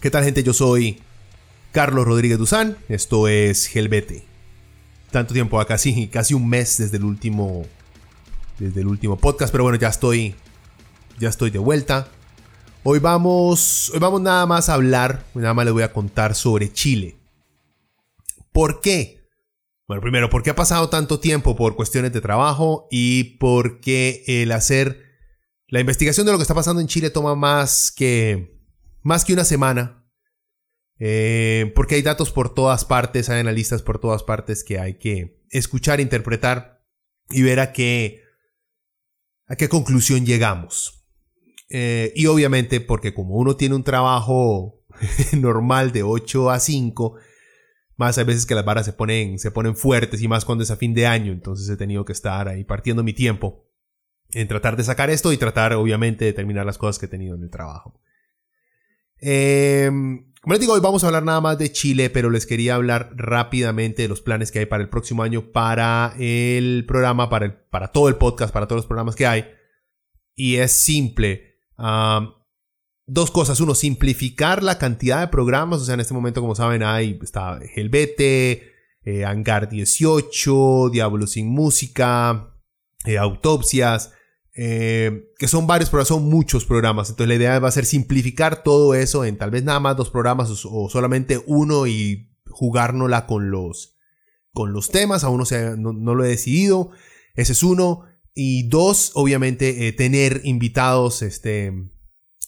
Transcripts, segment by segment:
¿Qué tal gente? Yo soy Carlos Rodríguez Duzán, esto es Helvete. Tanto tiempo, casi, casi un mes desde el último desde el último podcast, pero bueno, ya estoy ya estoy de vuelta. Hoy vamos hoy vamos nada más a hablar, nada más les voy a contar sobre Chile. ¿Por qué? Bueno, primero, ¿por qué ha pasado tanto tiempo por cuestiones de trabajo y por qué el hacer la investigación de lo que está pasando en Chile toma más que más que una semana, eh, porque hay datos por todas partes, hay analistas por todas partes que hay que escuchar, interpretar y ver a qué, a qué conclusión llegamos. Eh, y obviamente porque como uno tiene un trabajo normal de 8 a 5, más hay veces que las varas se ponen, se ponen fuertes y más cuando es a fin de año, entonces he tenido que estar ahí partiendo mi tiempo en tratar de sacar esto y tratar obviamente de terminar las cosas que he tenido en el trabajo. Como les digo, hoy vamos a hablar nada más de Chile, pero les quería hablar rápidamente de los planes que hay para el próximo año, para el programa, para, el, para todo el podcast, para todos los programas que hay. Y es simple. dos cosas. Uno, simplificar la cantidad de programas. O sea, en este momento, como saben, hay está Helvete, eh, Hangar 18, Diablo sin Música, eh, Autopsias. Eh, que son varios programas, son muchos programas. Entonces la idea va a ser simplificar todo eso en tal vez nada más dos programas o, solamente uno y jugárnosla con los, con los temas. Aún no, no, lo he decidido. Ese es uno. Y dos, obviamente, eh, tener invitados, este,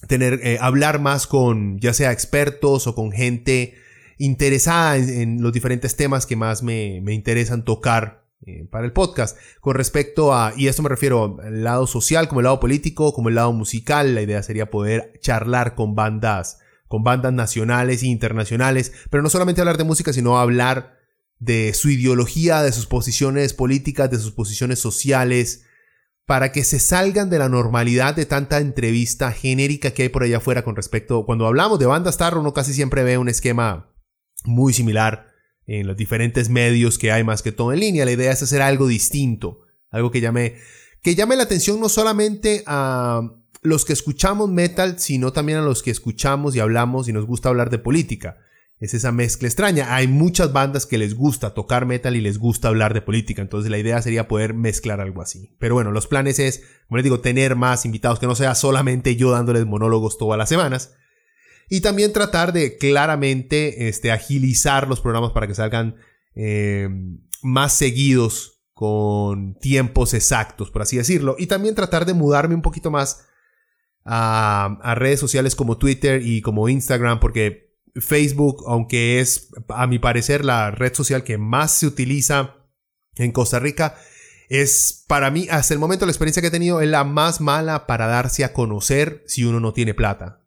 tener, eh, hablar más con ya sea expertos o con gente interesada en, los diferentes temas que más me, me interesan tocar eh, para el podcast. Con respecto a, y esto me refiero al lado social, como el lado político, como el lado musical, la idea sería poder charlar con bandas, con bandas nacionales e internacionales, pero no solamente hablar de música, sino hablar de su ideología, de sus posiciones políticas, de sus posiciones sociales, para que se salgan de la normalidad de tanta entrevista genérica que hay por allá afuera con respecto, cuando hablamos de bandas tarro, uno casi siempre ve un esquema muy similar en los diferentes medios que hay más que todo en línea. La idea es hacer algo distinto, algo que llame, que llame la atención no solamente a los que escuchamos metal, sino también a los que escuchamos y hablamos y nos gusta hablar de política. Es esa mezcla extraña. Hay muchas bandas que les gusta tocar metal y les gusta hablar de política. Entonces la idea sería poder mezclar algo así. Pero bueno, los planes es, como les digo, tener más invitados, que no sea solamente yo dándoles monólogos todas las semanas, y también tratar de claramente este, agilizar los programas para que salgan eh, más seguidos con tiempos exactos, por así decirlo. Y también tratar de mudarme un poquito más a, a redes sociales como Twitter y como Instagram, porque Facebook, aunque es a mi parecer la red social que más se utiliza en Costa Rica, es para mí, hasta el momento, la experiencia que he tenido es la más mala para darse a conocer si uno no tiene plata.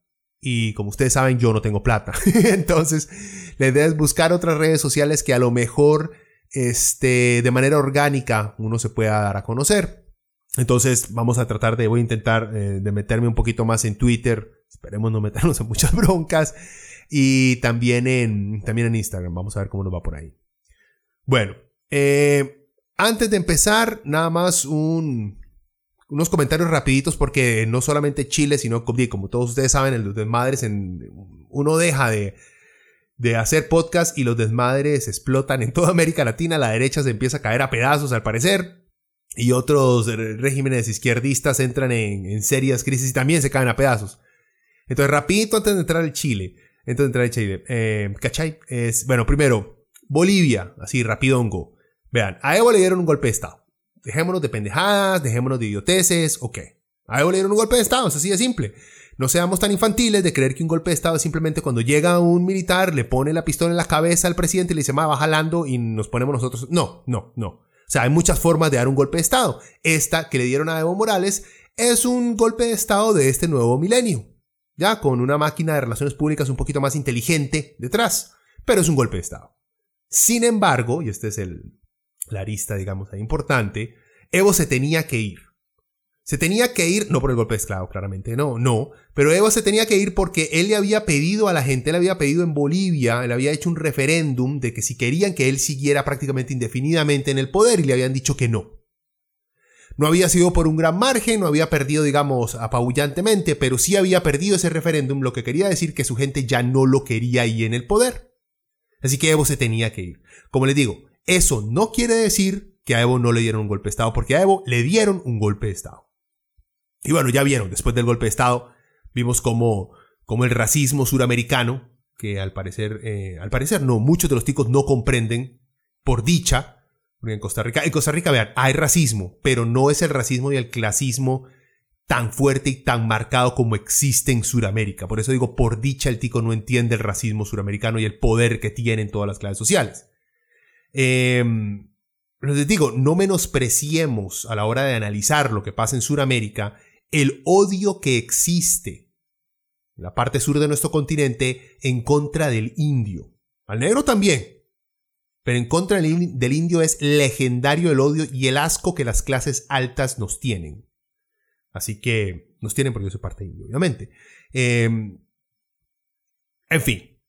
Y como ustedes saben, yo no tengo plata. Entonces, la idea es buscar otras redes sociales que a lo mejor este, de manera orgánica uno se pueda dar a conocer. Entonces, vamos a tratar de, voy a intentar eh, de meterme un poquito más en Twitter. Esperemos no meternos en muchas broncas. Y también en, también en Instagram. Vamos a ver cómo nos va por ahí. Bueno, eh, antes de empezar, nada más un, unos comentarios rapiditos porque no solamente Chile, sino como todos ustedes saben, los desmadres, uno deja de, de hacer podcast y los desmadres explotan en toda América Latina, la derecha se empieza a caer a pedazos al parecer y otros regímenes izquierdistas entran en, en serias crisis y también se caen a pedazos. Entonces, rapidito antes de entrar al Chile, antes de entrar al Chile, eh, ¿cachai? Es, bueno, primero, Bolivia, así rapidongo. Vean, a Evo le dieron un golpe de Estado. Dejémonos de pendejadas, dejémonos de idioteces, ok. A Evo le dieron un golpe de Estado, es así de simple. no seamos tan infantiles de creer que un golpe de Estado es simplemente cuando llega un militar, le pone la pistola en la cabeza al presidente y le dice, va jalando y nos ponemos nosotros. No, no, no. O sea, hay muchas formas de dar un golpe de Estado. Esta que le dieron a Evo Morales es un golpe de Estado de este nuevo milenio. Ya con una máquina de relaciones públicas un poquito más inteligente detrás. Pero es un golpe de Estado. Sin embargo, y este es el, la arista, digamos, importante, Evo se tenía que ir. Se tenía que ir, no por el golpe de esclavo, claramente, no, no, pero Evo se tenía que ir porque él le había pedido a la gente, él había pedido en Bolivia, él había hecho un referéndum de que si querían que él siguiera prácticamente indefinidamente en el poder y le habían dicho que no. No había sido por un gran margen, no había perdido, digamos, apabullantemente, pero sí había perdido ese referéndum, lo que quería decir que su gente ya no lo quería ahí en el poder. Así que Evo se tenía que ir. Como les digo, eso no quiere decir que a Evo no le dieron un golpe de Estado, porque a Evo le dieron un golpe de Estado. Y bueno, ya vieron, después del golpe de Estado, vimos como, como el racismo suramericano, que al parecer, eh, al parecer no, muchos de los ticos no comprenden, por dicha, en Costa Rica, en Costa Rica, vean, hay racismo, pero no es el racismo y el clasismo tan fuerte y tan marcado como existe en Sudamérica. Por eso digo, por dicha el tico no entiende el racismo suramericano y el poder que tienen todas las clases sociales. Eh, les digo, no menospreciemos a la hora de analizar lo que pasa en Sudamérica el odio que existe en la parte sur de nuestro continente en contra del indio. Al negro también. Pero en contra del indio es legendario el odio y el asco que las clases altas nos tienen. Así que nos tienen porque yo parte indio, obviamente. Em, en fin.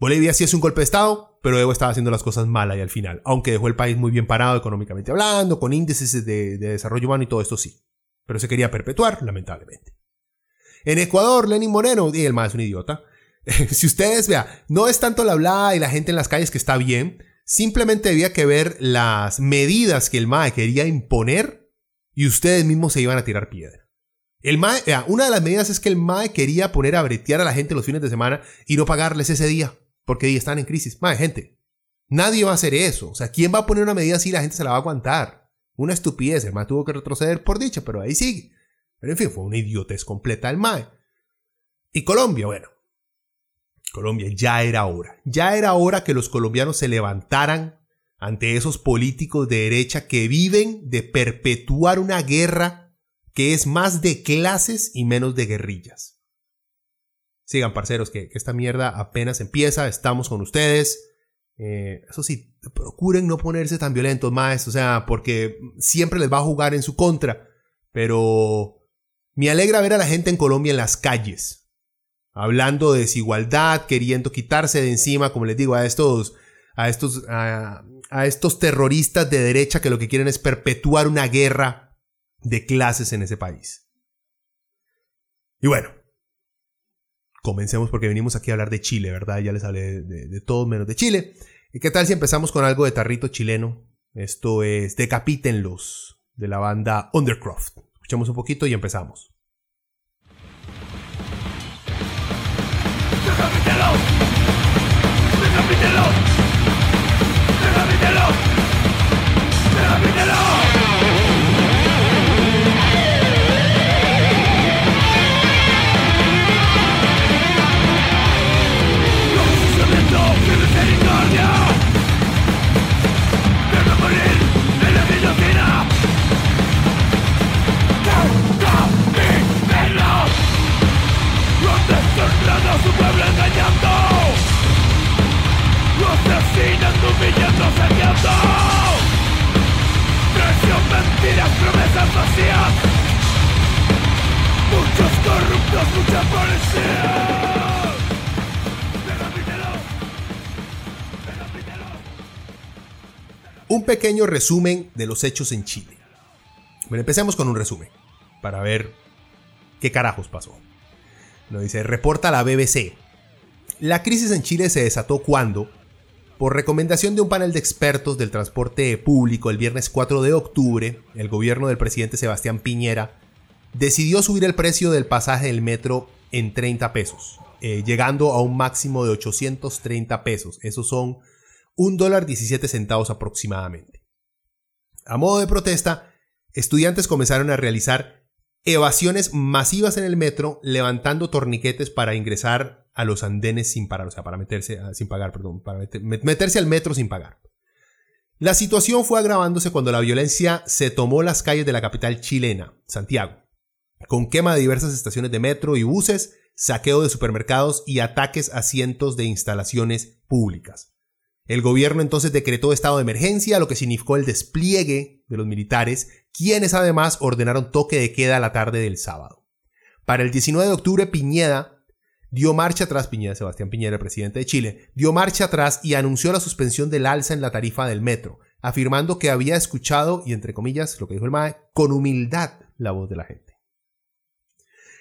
Bolivia sí es un golpe de Estado, pero Evo estaba haciendo las cosas mal ahí al final. Aunque dejó el país muy bien parado económicamente hablando, con índices de desarrollo humano y todo esto sí pero se quería perpetuar, lamentablemente. En Ecuador, Lenin Moreno, y el más es un idiota. si ustedes vean, no es tanto la hablada y la gente en las calles que está bien, simplemente había que ver las medidas que el MAE quería imponer y ustedes mismos se iban a tirar piedra. El MAE, una de las medidas es que el MAE quería poner a bretear a la gente los fines de semana y no pagarles ese día, porque están en crisis. MAE, gente, nadie va a hacer eso. O sea, ¿quién va a poner una medida así la gente se la va a aguantar? Una estupidez, el MAE tuvo que retroceder por dicha, pero ahí sigue. Pero en fin, fue una idiotez completa el MAE. Y Colombia, bueno. Colombia, ya era hora. Ya era hora que los colombianos se levantaran ante esos políticos de derecha que viven de perpetuar una guerra que es más de clases y menos de guerrillas. Sigan, parceros, que esta mierda apenas empieza, estamos con ustedes. Eh, eso sí, procuren no ponerse tan violentos más, o sea, porque siempre les va a jugar en su contra. Pero me alegra ver a la gente en Colombia en las calles, hablando de desigualdad, queriendo quitarse de encima, como les digo, a estos, a estos, a, a estos terroristas de derecha que lo que quieren es perpetuar una guerra de clases en ese país. Y bueno, comencemos porque venimos aquí a hablar de Chile, ¿verdad? Ya les hablé de, todo menos de Chile. ¿Y qué tal si empezamos con algo de tarrito chileno? Esto es Decapítenlos, de la banda Undercroft. Escuchemos un poquito y empezamos. ¡Decapítenlos! Mentiras, promesas vacías Muchos corruptos, mucha policía Un pequeño resumen de los hechos en Chile. Bueno, empecemos con un resumen para ver qué carajos pasó. Lo dice, reporta la BBC. La crisis en Chile se desató cuando, por recomendación de un panel de expertos del transporte público el viernes 4 de octubre, el gobierno del presidente Sebastián Piñera decidió subir el precio del pasaje del metro en 30 pesos, eh, llegando a un máximo de 830 pesos. Esos son un dólar 17 centavos aproximadamente. A modo de protesta, estudiantes comenzaron a realizar evasiones masivas en el metro, levantando torniquetes para ingresar a los andenes sin parar, o sea, para meterse, sin pagar, perdón, para meterse al metro sin pagar. La situación fue agravándose cuando la violencia se tomó las calles de la capital chilena, Santiago, con quema de diversas estaciones de metro y buses, saqueo de supermercados y ataques a cientos de instalaciones públicas. El gobierno entonces decretó estado de emergencia, lo que significó el despliegue de los militares, quienes además ordenaron toque de queda la tarde del sábado. Para el 19 de octubre, Piñeda dio marcha atrás, Piñera, Sebastián Piñera, presidente de Chile, dio marcha atrás y anunció la suspensión del alza en la tarifa del metro, afirmando que había escuchado, y entre comillas, lo que dijo el MAE, con humildad la voz de la gente.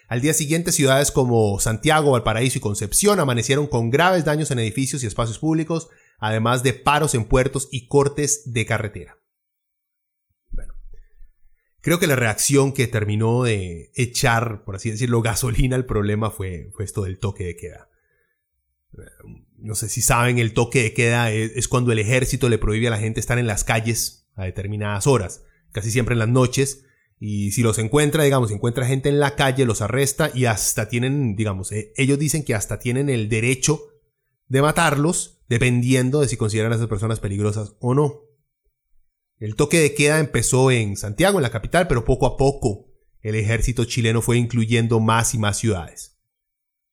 Al día siguiente, ciudades como Santiago, Valparaíso y Concepción amanecieron con graves daños en edificios y espacios públicos, además de paros en puertos y cortes de carretera. Creo que la reacción que terminó de echar, por así decirlo, gasolina al problema fue, esto del toque de queda. No sé si saben, el toque de queda es, cuando el ejército le prohíbe a la gente estar en las calles a determinadas horas, casi siempre en las noches, y si los encuentra, digamos, encuentra gente en la calle, los arresta y hasta tienen, digamos, eh, ellos dicen que hasta tienen el derecho de matarlos, dependiendo de si consideran a esas personas peligrosas o no. El toque de queda empezó en Santiago, en la capital, pero poco a poco el ejército chileno fue incluyendo más y más ciudades.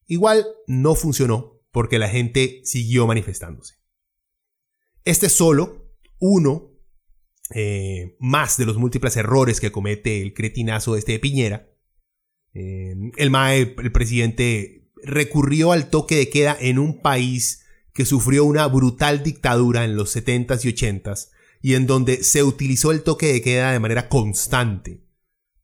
Igual no funcionó porque la gente siguió manifestándose. Este es solo uno eh, más de los múltiples errores que comete el cretinazo este de Piñera. Eh, el MAE, el presidente, recurrió al toque de queda en un país que sufrió una brutal dictadura en los 70s y 80s y en donde se utilizó el toque de queda de manera constante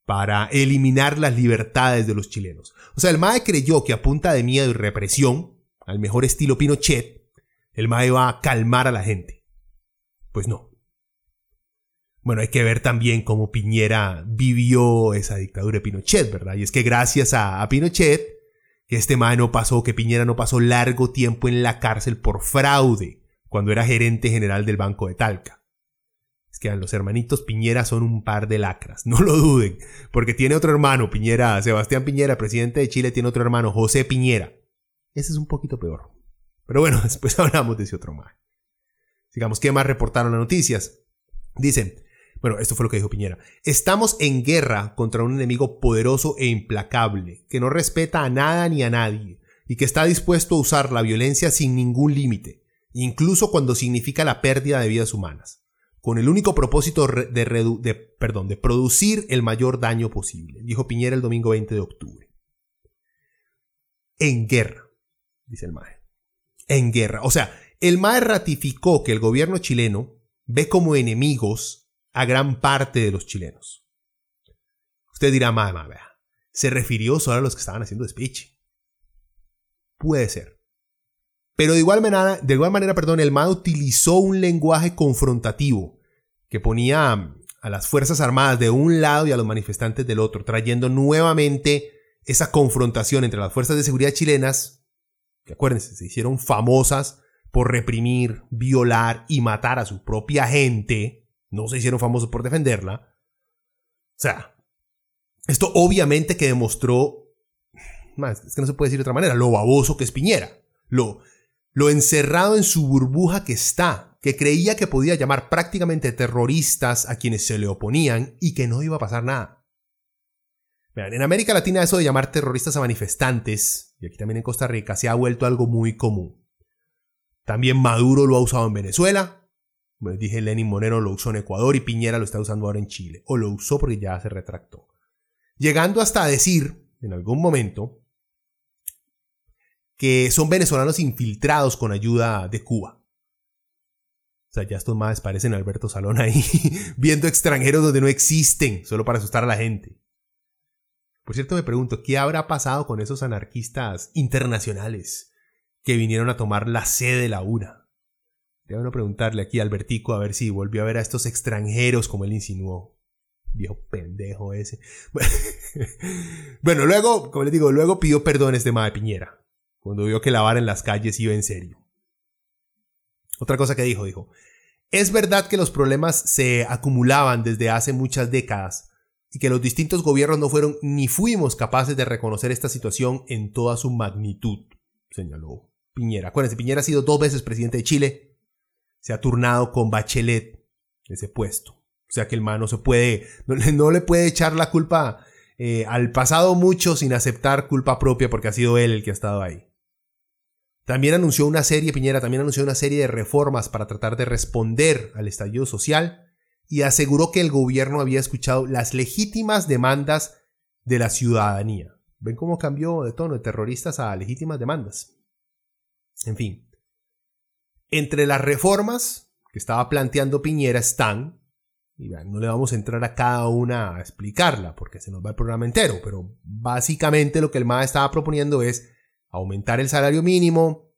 para eliminar las libertades de los chilenos. O sea, el MAE creyó que a punta de miedo y represión, al mejor estilo Pinochet, el MAE iba a calmar a la gente. Pues no. Bueno, hay que ver también cómo Piñera vivió esa dictadura de Pinochet, ¿verdad? Y es que gracias a, Pinochet, que este MAE no pasó, que Piñera no pasó largo tiempo en la cárcel por fraude, cuando era gerente general del Banco de Talca. Es que los hermanitos Piñera son un par de lacras, no lo duden, porque tiene otro hermano, Piñera, Sebastián Piñera, presidente de Chile, tiene otro hermano, José Piñera. Ese es un poquito peor. Pero bueno, después hablamos de ese otro más. Digamos, ¿qué más reportaron las noticias? Dicen, bueno, esto fue lo que dijo Piñera. Estamos en guerra contra un enemigo poderoso e implacable, que no respeta a nada ni a nadie, y que está dispuesto a usar la violencia sin ningún límite, incluso cuando significa la pérdida de vidas humanas con el único propósito de, producir el mayor daño posible, dijo Piñera el domingo 20 de octubre. En guerra, dice el MAE. En guerra. O sea, el MAE ratificó que el gobierno chileno ve como enemigos a gran parte de los chilenos. Usted dirá, MAE, MAE, se refirió solo a los que estaban haciendo speech. Puede ser. Pero de igual manera, de igual manera perdón, el MAD utilizó un lenguaje confrontativo que ponía a las Fuerzas Armadas de un lado y a los manifestantes del otro, trayendo nuevamente esa confrontación entre las fuerzas de seguridad chilenas, que acuérdense, se hicieron famosas por reprimir, violar y matar a su propia gente, no se hicieron famosos por defenderla. O sea, esto obviamente que demostró, es que no se puede decir de otra manera, lo baboso que es Piñera, lo, lo encerrado en su burbuja que está, que creía que podía llamar prácticamente terroristas a quienes se le oponían y que no iba a pasar nada. en América Latina eso de llamar terroristas a manifestantes, y aquí también en Costa Rica, se ha vuelto algo muy común. También Maduro lo ha usado en Venezuela, como les dije, Lenin Monero lo usó en Ecuador y Piñera lo está usando ahora en Chile, o lo usó porque ya se retractó. Llegando hasta a decir, en algún momento, que son venezolanos infiltrados con ayuda de Cuba. O sea, ya estos más parecen Alberto Salón ahí, viendo extranjeros donde no existen, solo para asustar a la gente. Por cierto, me pregunto, ¿qué habrá pasado con esos anarquistas internacionales que vinieron a tomar la sede de la UNA? Debo preguntarle aquí a Albertico a ver si volvió a ver a estos extranjeros como él insinuó. Viejo pendejo ese. Bueno, luego, como les digo, luego pidió perdón este de Piñera cuando vio que lavar en las calles iba en serio. Otra cosa que dijo, dijo, es verdad que los problemas se acumulaban desde hace muchas décadas, y que los distintos gobiernos no fueron ni fuimos capaces de reconocer esta situación en toda su magnitud, señaló Piñera. Acuérdense, Piñera ha sido dos veces presidente de Chile, se ha turnado con Bachelet ese puesto. O sea que el man no se puede, no, le puede echar la culpa eh, al pasado mucho sin aceptar culpa propia porque ha sido él el que ha estado ahí. También anunció una serie, Piñera también anunció una serie de reformas para tratar de responder al estallido social y aseguró que el gobierno había escuchado las legítimas demandas de la ciudadanía. ¿Ven cómo cambió de tono de terroristas a legítimas demandas? En fin. Entre las reformas que estaba planteando Piñera están, y no le vamos a entrar a cada una a explicarla porque se nos va el programa entero, pero básicamente lo que el MAD estaba proponiendo es aumentar el salario mínimo,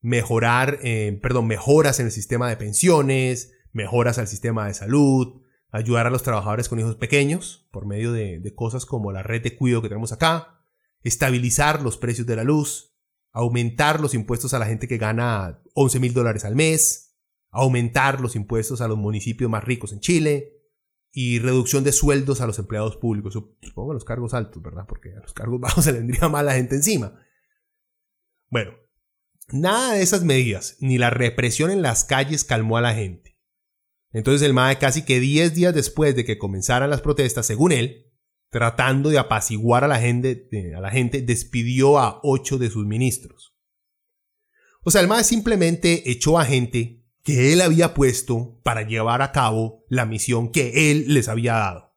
mejorar, eh, perdón, mejoras en el sistema de pensiones, mejoras al sistema de salud, ayudar a los trabajadores con hijos pequeños por medio de, cosas como la red de cuidado que tenemos acá, estabilizar los precios de la luz, aumentar los impuestos a la gente que gana 11 mil dólares al mes, aumentar los impuestos a los municipios más ricos en Chile y reducción de sueldos a los empleados públicos, supongo a los cargos altos, ¿verdad? Porque a los cargos bajos se le vendría mal la gente encima. Bueno, nada de esas medidas, ni la represión en las calles calmó a la gente. Entonces el MAE casi que 10 días después de que comenzaran las protestas, según él, tratando de apaciguar a la gente, a la gente despidió a 8 de sus ministros. O sea, el MAE simplemente echó a gente que él había puesto para llevar a cabo la misión que él les había dado.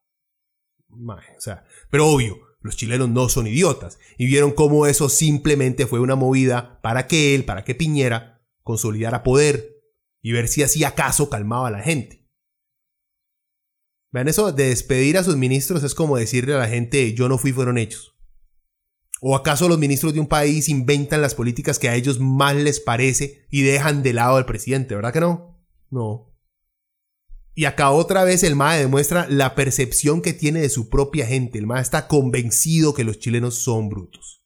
o sea, pero obvio, los chilenos no son idiotas y vieron cómo eso simplemente fue una movida para que él, para que Piñera, consolidara poder y ver si así acaso calmaba a la gente. Vean eso de despedir a sus ministros es como decirle a la gente yo no fui, fueron hechos. ¿O acaso los ministros de un país inventan las políticas que a ellos más les parece y dejan de lado al presidente? ¿Verdad que no? No. Y acá otra vez el MAE demuestra la percepción que tiene de su propia gente. El MAE está convencido que los chilenos son brutos.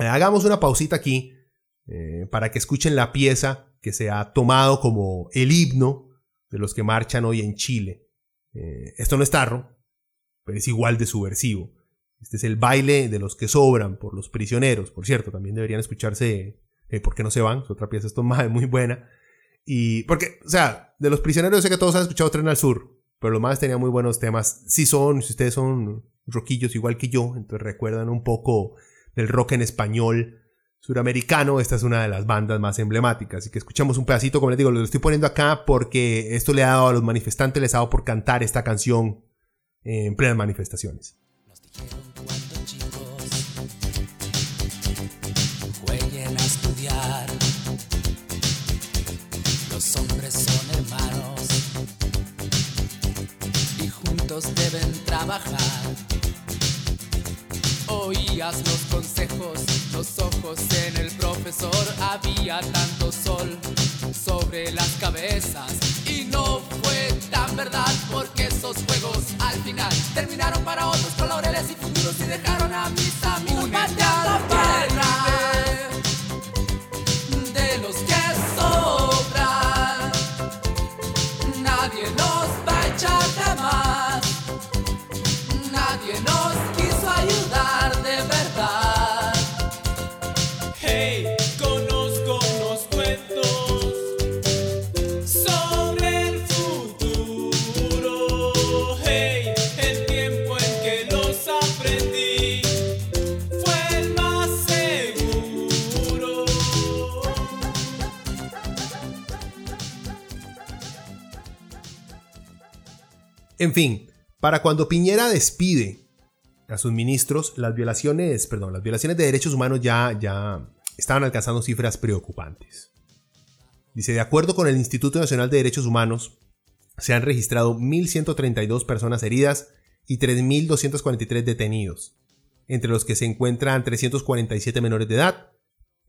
Eh, hagamos una pausita aquí eh, para que escuchen la pieza que se ha tomado como el himno de los que marchan hoy en Chile. Eh, esto no es tarro, pero es igual de subversivo. Este es el baile de los que sobran por los prisioneros. Por cierto, también deberían escucharse ¿Por qué no se van? Es otra pieza, esto es muy buena. Y porque, o sea, de los prisioneros sé que todos han escuchado Tren al Sur, pero los más tenían muy buenos temas. Si son, si ustedes son roquillos igual que yo, entonces recuerdan un poco del rock en español suramericano, esta es una de las bandas más emblemáticas. Así que escuchamos un pedacito, como les digo, lo estoy poniendo acá porque esto le ha dado a los manifestantes, les ha dado por cantar esta canción en plenas manifestaciones. Deben trabajar. Oías los consejos, los ojos en el profesor, había tanto sol sobre las cabezas En fin, para cuando Piñera despide a sus ministros, las violaciones, perdón, las violaciones de derechos humanos ya, ya estaban alcanzando cifras preocupantes. Dice, de acuerdo con el Instituto Nacional de Derechos Humanos, se han registrado 1.132 personas heridas y 3.243 detenidos, entre los que se encuentran 347 menores de edad.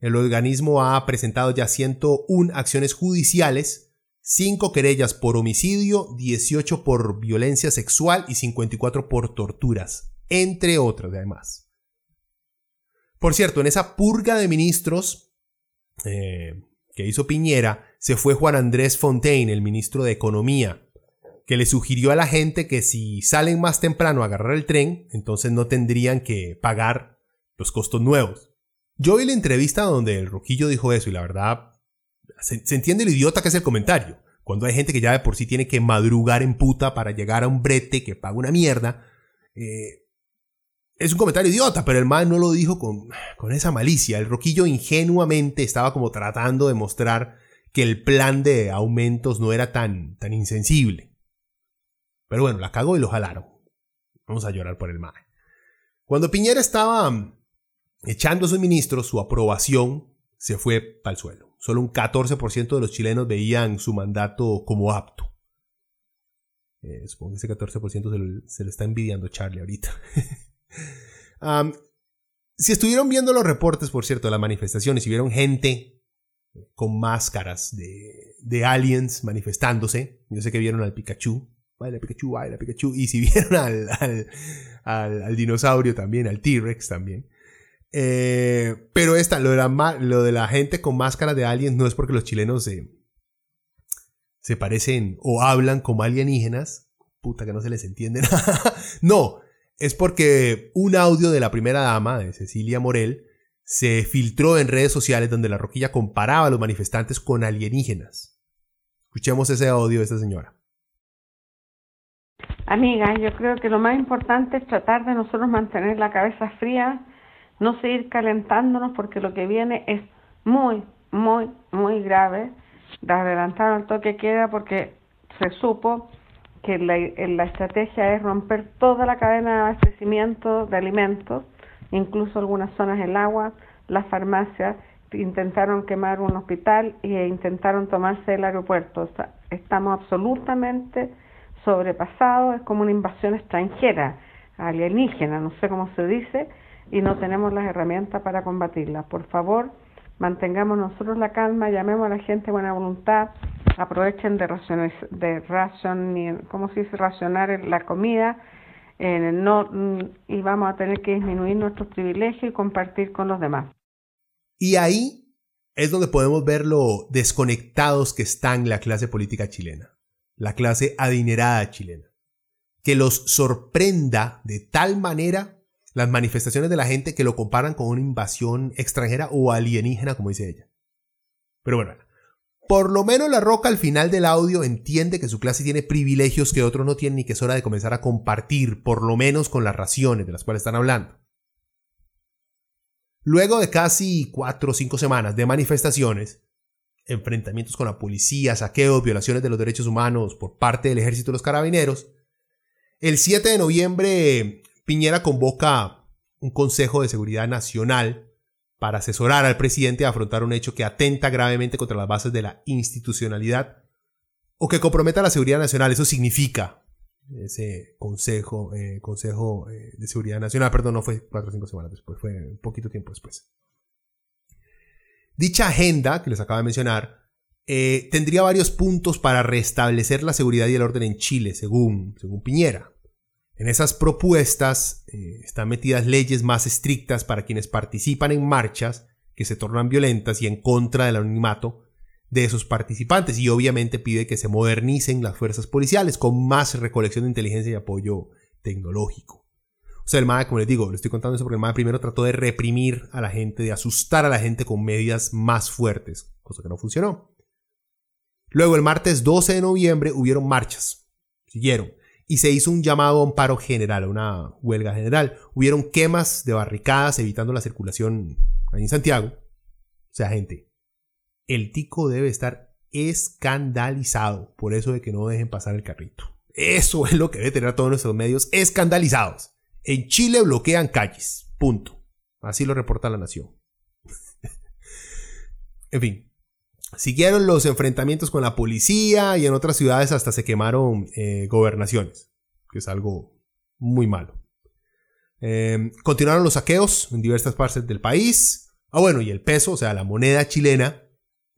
El organismo ha presentado ya 101 acciones judiciales 5 querellas por homicidio, 18 por violencia sexual y 54 por torturas, entre otras además. Por cierto, en esa purga de ministros eh, que hizo Piñera, se fue Juan Andrés Fontaine, el ministro de Economía, que le sugirió a la gente que si salen más temprano a agarrar el tren, entonces no tendrían que pagar los costos nuevos. Yo vi la entrevista donde el Roquillo dijo eso y la verdad se, entiende lo idiota que es el comentario. Cuando hay gente que ya de por sí tiene que madrugar en puta para llegar a un brete que paga una mierda. Eh, es un comentario idiota, pero el man no lo dijo con, con esa malicia. El Roquillo ingenuamente estaba como tratando de mostrar que el plan de aumentos no era tan, tan insensible. Pero bueno, la cagó y lo jalaron. Vamos a llorar por el mae. Cuando Piñera estaba mm, echando a sus ministros, su aprobación se fue para el suelo. Solo un 14% de los chilenos veían su mandato como apto. Eh, supongo que ese 14% se lo, se está envidiando Charlie ahorita. si estuvieron viendo los reportes, por cierto, de las manifestaciones y vieron gente con máscaras de, de aliens manifestándose, yo sé que vieron al Pikachu, baila Pikachu, baila Pikachu. Y si vieron al, al, dinosaurio también, al T-Rex también. Eh, pero esta, lo de, la, lo de la gente con máscara de aliens no es porque los chilenos se, se parecen o hablan como alienígenas. Puta que no se les entiende nada. no, es porque un audio de la primera dama, de Cecilia Morel, se filtró en redes sociales donde la roquilla comparaba a los manifestantes con alienígenas. Escuchemos ese audio de esta señora. Amiga, yo creo que lo más importante es tratar de nosotros mantener la cabeza fría, no seguir calentándonos porque lo que viene es muy, muy, muy grave. De adelantar el toque queda porque se supo que la, la estrategia es romper toda la cadena de abastecimiento de alimentos, incluso algunas zonas del agua, las farmacias intentaron quemar un hospital e intentaron tomarse el aeropuerto. estamos absolutamente sobrepasado, es como una invasión extranjera, alienígena, no sé cómo se dice, y no tenemos las herramientas para combatirla. Por favor, mantengamos nosotros la calma, llamemos a la gente buena voluntad, aprovechen de raciones, de ¿cómo se dice? racionar la comida, no, y vamos a tener que disminuir nuestros privilegios y compartir con los demás. Y ahí es donde podemos ver lo desconectados que están la clase política chilena la clase adinerada chilena. Que los sorprenda de tal manera las manifestaciones de la gente que lo comparan con una invasión extranjera o alienígena, como dice ella. Pero bueno, por lo menos la roca al final del audio entiende que su clase tiene privilegios que otros no tienen y que es hora de comenzar a compartir, por lo menos con las raciones de las cuales están hablando. Luego de casi cuatro o cinco semanas de manifestaciones, enfrentamientos con la policía, saqueos, violaciones de los derechos humanos por parte del ejército y los carabineros, el 7 de noviembre Piñera convoca un Consejo de Seguridad Nacional para asesorar al presidente a afrontar un hecho que atenta gravemente contra las bases de la institucionalidad o que comprometa la seguridad nacional. Eso significa ese Consejo, eh, consejo eh, de Seguridad Nacional, perdón, no fue cuatro o cinco semanas después, fue un poquito tiempo después. Dicha agenda, que les acabo de mencionar, eh, tendría varios puntos para restablecer la seguridad y el orden en Chile, según, según Piñera. En esas propuestas eh, están metidas leyes más estrictas para quienes participan en marchas que se tornan violentas y en contra del anonimato de esos participantes y obviamente pide que se modernicen las fuerzas policiales con más recolección de inteligencia y apoyo tecnológico. O sea, el MAE, como les digo, le estoy contando eso porque el MAE primero trató de reprimir a la gente, de asustar a la gente con medidas más fuertes, cosa que no funcionó. Luego, el martes 12 de noviembre, hubieron marchas. Siguieron. Y se hizo un llamado a un paro general, una huelga general. Hubieron quemas de barricadas evitando la circulación en Santiago. O sea, gente, el tico debe estar escandalizado por eso de que no dejen pasar el carrito. Eso es lo que debe tener a todos nuestros medios escandalizados. En Chile bloquean calles. Punto. Así lo reporta la Nación. en fin. Siguieron los enfrentamientos con la policía y en otras ciudades hasta se quemaron eh, gobernaciones, que es algo muy malo. Em, continuaron los saqueos en diversas partes del país. Ah, bueno, y el peso, o sea, la moneda chilena,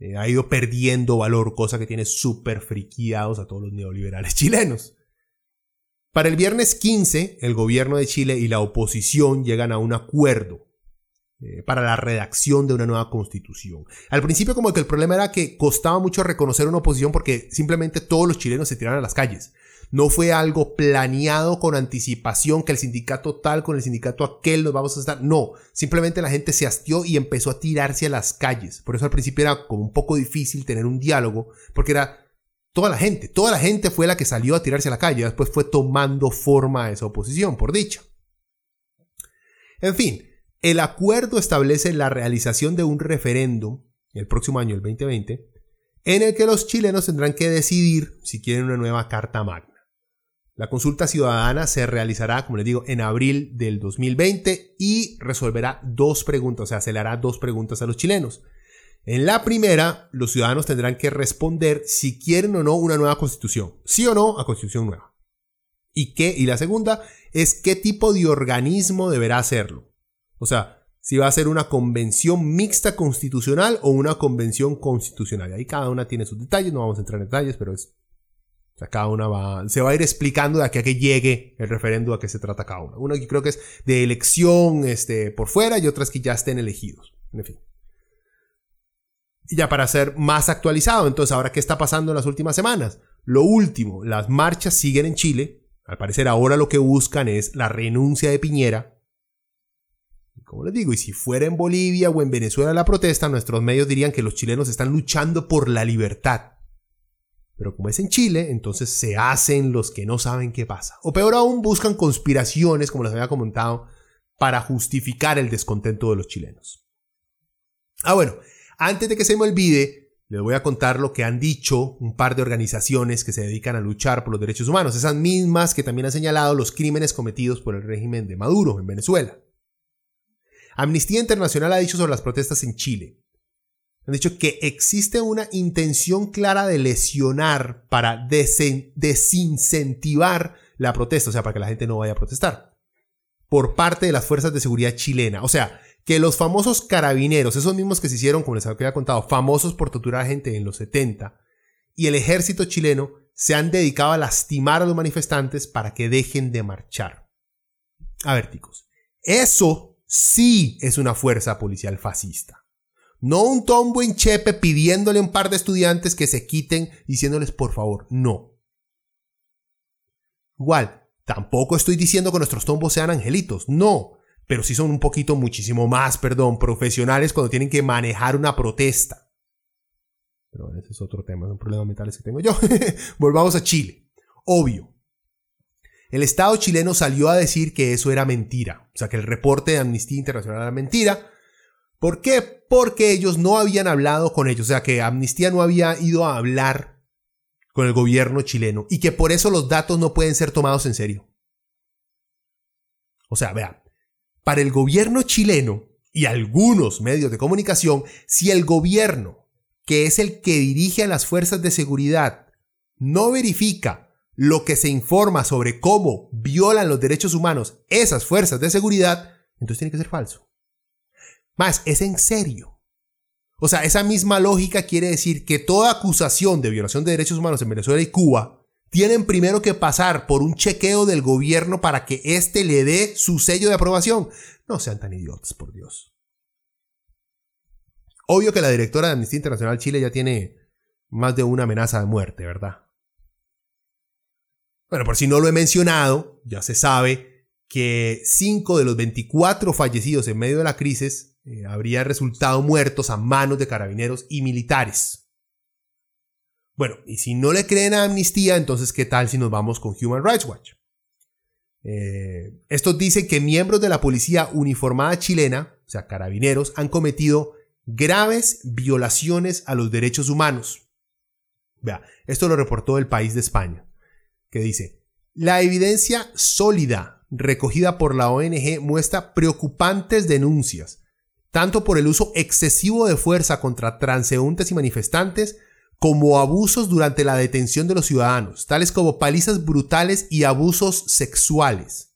eh, ha ido perdiendo valor, cosa que tiene súper friqueados a todos los neoliberales chilenos. Para el viernes 15, el gobierno de Chile y la oposición llegan a un acuerdo eh, para la redacción de una nueva constitución. Al principio como que el problema era que costaba mucho reconocer una oposición porque simplemente todos los chilenos se tiraron a las calles. No fue algo planeado con anticipación que el sindicato tal con el sindicato aquel nos vamos a estar. No, simplemente la gente se hastió y empezó a tirarse a las calles. Por eso al principio era como un poco difícil tener un diálogo, porque era toda la gente, toda la gente fue la que salió a tirarse a la calle, después fue tomando forma esa oposición, por dicho. En fin, el acuerdo establece la realización de un referéndum el próximo año, el 2020, en el que los chilenos tendrán que decidir si quieren una nueva Carta Magna. La consulta ciudadana se realizará, como les digo, en abril del 2020 y resolverá dos preguntas, o sea, se le hará dos preguntas a los chilenos. En la primera, los ciudadanos tendrán que responder si quieren o no una nueva constitución, sí o no a constitución nueva. ¿Y qué? Y la segunda es qué tipo de organismo deberá hacerlo. O sea, si va a ser una convención mixta constitucional o una convención constitucional. Ahí cada una tiene sus detalles, no vamos a entrar en detalles, pero es. O sea, cada una va. Se va a ir explicando de aquí a que llegue el referéndum a qué se trata cada una. Una que creo que es de elección este, por fuera y otras que ya estén elegidos. En fin. Y ya para ser más actualizado, entonces, ahora qué está pasando en las últimas semanas. Lo último, las marchas siguen en Chile. Al parecer ahora lo que buscan es la renuncia de Piñera como les digo, y si fuera en Bolivia o en Venezuela la protesta, nuestros medios dirían que los chilenos están luchando por la libertad. Pero como es en Chile, entonces se hacen los que no saben qué pasa. O peor aún, buscan conspiraciones, como les había comentado, para justificar el descontento de los chilenos. Ah, bueno, antes de que se me olvide, les voy a contar lo que han dicho un par de organizaciones que se dedican a luchar por los derechos humanos, esas mismas que también han señalado los crímenes cometidos por el régimen de Maduro en Venezuela. Amnistía Internacional ha dicho sobre las protestas en Chile. Han dicho que existe una intención clara de lesionar para desincentivar la protesta, o sea, para que la gente no vaya a protestar, por parte de las fuerzas de seguridad chilena. O sea, que los famosos carabineros, esos mismos que se hicieron, como les había contado, famosos por torturar a gente en los 70, y el ejército chileno se han dedicado a lastimar a los manifestantes para que dejen de marchar. A ver, ticos, eso sí es una fuerza policial fascista. No un tombo en chepe pidiéndole a un par de estudiantes que se quiten diciéndoles por favor, no. Igual, tampoco estoy diciendo que nuestros tombos sean angelitos, no, pero sí son un poquito muchísimo más, perdón, profesionales cuando tienen que manejar una protesta. Pero ese es otro tema, son problemas mentales que tengo yo. Volvamos a Chile. Obvio, el Estado chileno salió a decir que eso era mentira, o sea, que el reporte de Amnistía Internacional era mentira. ¿Por qué? Porque ellos no habían hablado con ellos, o sea, que Amnistía no había ido a hablar con el gobierno chileno y que por eso los datos no pueden ser tomados en serio. O sea, vean, para el gobierno chileno y algunos medios de comunicación, si el gobierno, que es el que dirige a las fuerzas de seguridad, no verifica lo que se informa sobre cómo violan los derechos humanos esas fuerzas de seguridad, entonces tiene que ser falso. Más, es en serio. O sea, esa misma lógica quiere decir que toda acusación de violación de derechos humanos en Venezuela y Cuba tienen primero que pasar por un chequeo del gobierno para que éste le dé su sello de aprobación. No sean tan idiotas, por Dios. Obvio que la directora de Amnistía Internacional Chile ya tiene más de una amenaza de muerte, ¿verdad? Bueno, por si no lo he mencionado, ya se sabe que 5 de los 24 fallecidos en medio de la crisis eh, habrían resultado muertos a manos de carabineros y militares. Bueno, y si no le creen a Amnistía, entonces ¿qué tal si nos vamos con Human Rights Watch? Eh, estos dicen que miembros de la policía uniformada chilena, o sea, carabineros, han cometido graves violaciones a los derechos humanos. Vea, esto lo reportó el país de España que dice, la evidencia sólida recogida por la ONG muestra preocupantes denuncias, tanto por el uso excesivo de fuerza contra transeúntes y manifestantes, como abusos durante la detención de los ciudadanos, tales como palizas brutales y abusos sexuales.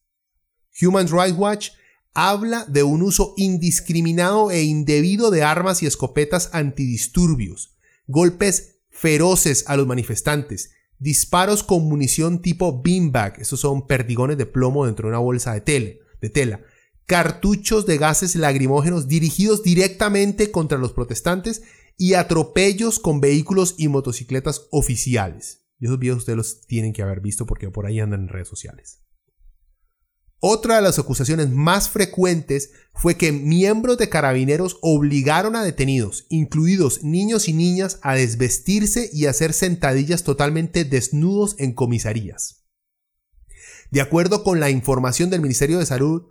Human Rights Watch habla de un uso indiscriminado e indebido de armas y escopetas antidisturbios, golpes feroces a los manifestantes, disparos con munición tipo beanbag, esos son perdigones de plomo dentro de una bolsa de, de tela, cartuchos de gases lacrimógenos dirigidos directamente contra los protestantes y atropellos con vehículos y motocicletas oficiales. Y esos videos ustedes los tienen que haber visto porque por ahí andan en redes sociales. Otra de las acusaciones más frecuentes fue que miembros de carabineros obligaron a detenidos, incluidos niños y niñas, a desvestirse y hacer sentadillas totalmente desnudos en comisarías. De acuerdo con la información del Ministerio de Salud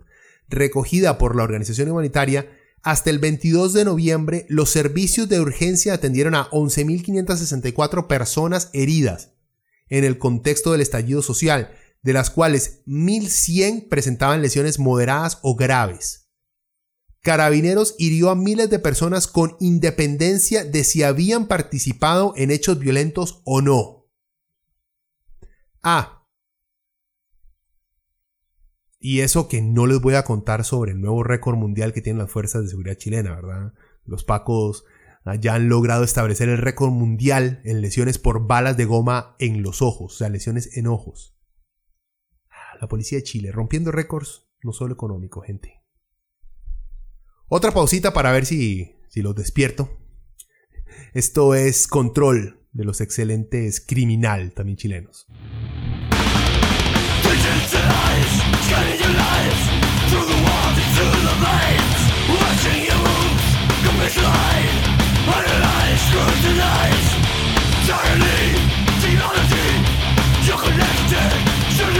recogida por la organización humanitaria, hasta el 22 de noviembre los servicios de urgencia atendieron a 11.564 personas heridas en el contexto del estallido social, de las cuales 1.100 presentaban lesiones moderadas o graves. Carabineros hirió a miles de personas con independencia de si habían participado en hechos violentos o no. Ah. Y eso que no les voy a contar sobre el nuevo récord mundial que tienen las fuerzas de seguridad chilena, ¿verdad? Los pacos ya han logrado establecer el récord mundial en lesiones por balas de goma en los ojos, o sea, lesiones en ojos la policía de Chile, rompiendo récords, no solo económico, gente. Otra pausita para ver si, si los despierto. Esto es Control de los excelentes Criminal, también chilenos.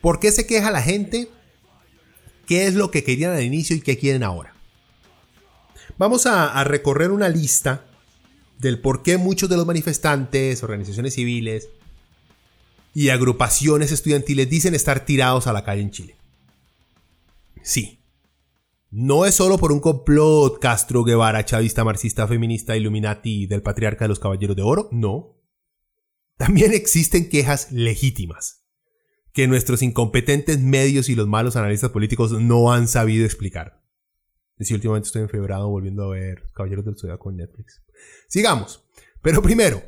¿Por qué se queja la gente? ¿Qué es lo que querían al inicio y qué quieren ahora? Vamos a, recorrer una lista del por qué muchos de los manifestantes, organizaciones civiles y agrupaciones estudiantiles dicen estar tirados a la calle en Chile. Sí. No es solo por un complot Castro Guevara, chavista, marxista, feminista, illuminati del patriarca de los caballeros de oro, no. También existen quejas legítimas que nuestros incompetentes medios y los malos analistas políticos no han sabido explicar. Si últimamente estoy enfebrado volviendo a ver Caballeros del Zodiaco con Netflix. Sigamos. Pero primero,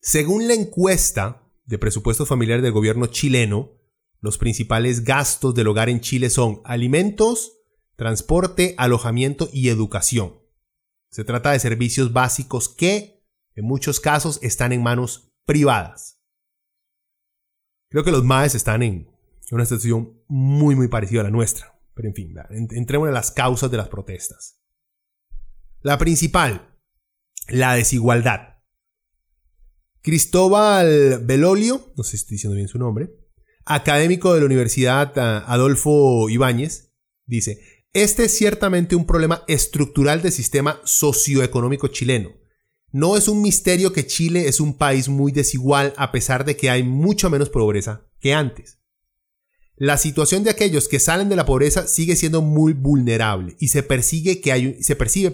según la encuesta de presupuesto familiar del gobierno chileno, los principales gastos del hogar en Chile son alimentos, transporte, alojamiento y educación. Se trata de servicios básicos que, en muchos casos, están en manos privadas. Creo que los MAES están en una situación muy, muy parecida a la nuestra. Pero en fin, entremos en las causas de las protestas. La principal, la desigualdad. Cristóbal Belolio, no sé si estoy diciendo bien su nombre, académico de la Universidad ah, Adolfo Ibáñez, dice, este es ciertamente un problema estructural del sistema socioeconómico chileno no es un misterio que Chile es un país muy desigual a pesar de que hay mucho menos pobreza que antes. La situación de aquellos que salen de la pobreza sigue siendo muy vulnerable y se, persigue que hay, percibe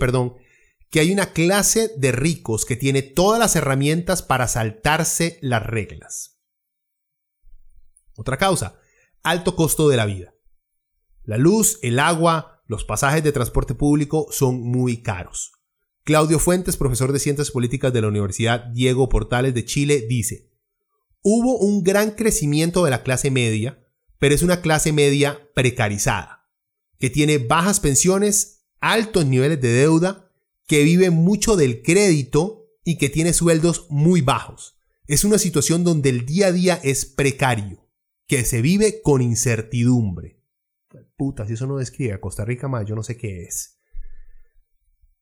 que hay una clase de ricos que tiene todas las herramientas para saltarse las reglas. Otra causa, alto costo de la vida. La luz, el agua, los pasajes de transporte público son muy caros. Claudio Fuentes, profesor de Ciencias Políticas de la Universidad Diego Portales de Chile, dice, hubo un gran crecimiento de la clase media, pero es una clase media precarizada, que tiene bajas pensiones, altos niveles de deuda, que vive mucho del crédito y que tiene sueldos muy bajos. Es una situación donde el día a día es precario, que se vive con incertidumbre. Puta, si eso no describe a Costa Rica más, yo no sé qué es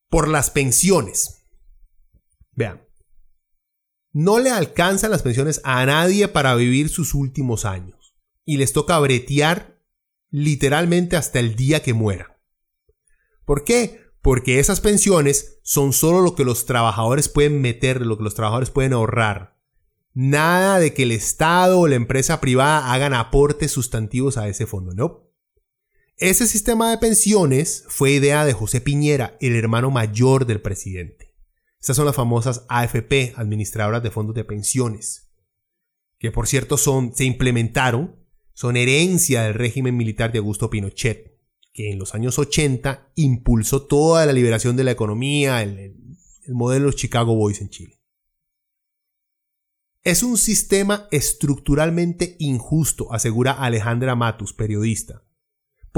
por las pensiones. Vean, no le alcanzan las pensiones a nadie para vivir sus últimos años y les toca bretear literalmente hasta el día que muera. ¿Por qué? Porque esas pensiones son solo lo que los trabajadores pueden meter, lo que los trabajadores pueden ahorrar. Nada de que el Estado o la empresa privada hagan aportes sustantivos a ese fondo, ¿no? Ese sistema de pensiones fue idea de José Piñera, el hermano mayor del presidente. Estas son las famosas AFP, administradoras de fondos de pensiones, que por cierto son, se implementaron, son herencia del régimen militar de Augusto Pinochet, que en los años 80 impulsó toda la liberación de la economía, el, el modelo Chicago Boys en Chile. Es un sistema estructuralmente injusto, asegura Alejandra Matus, periodista,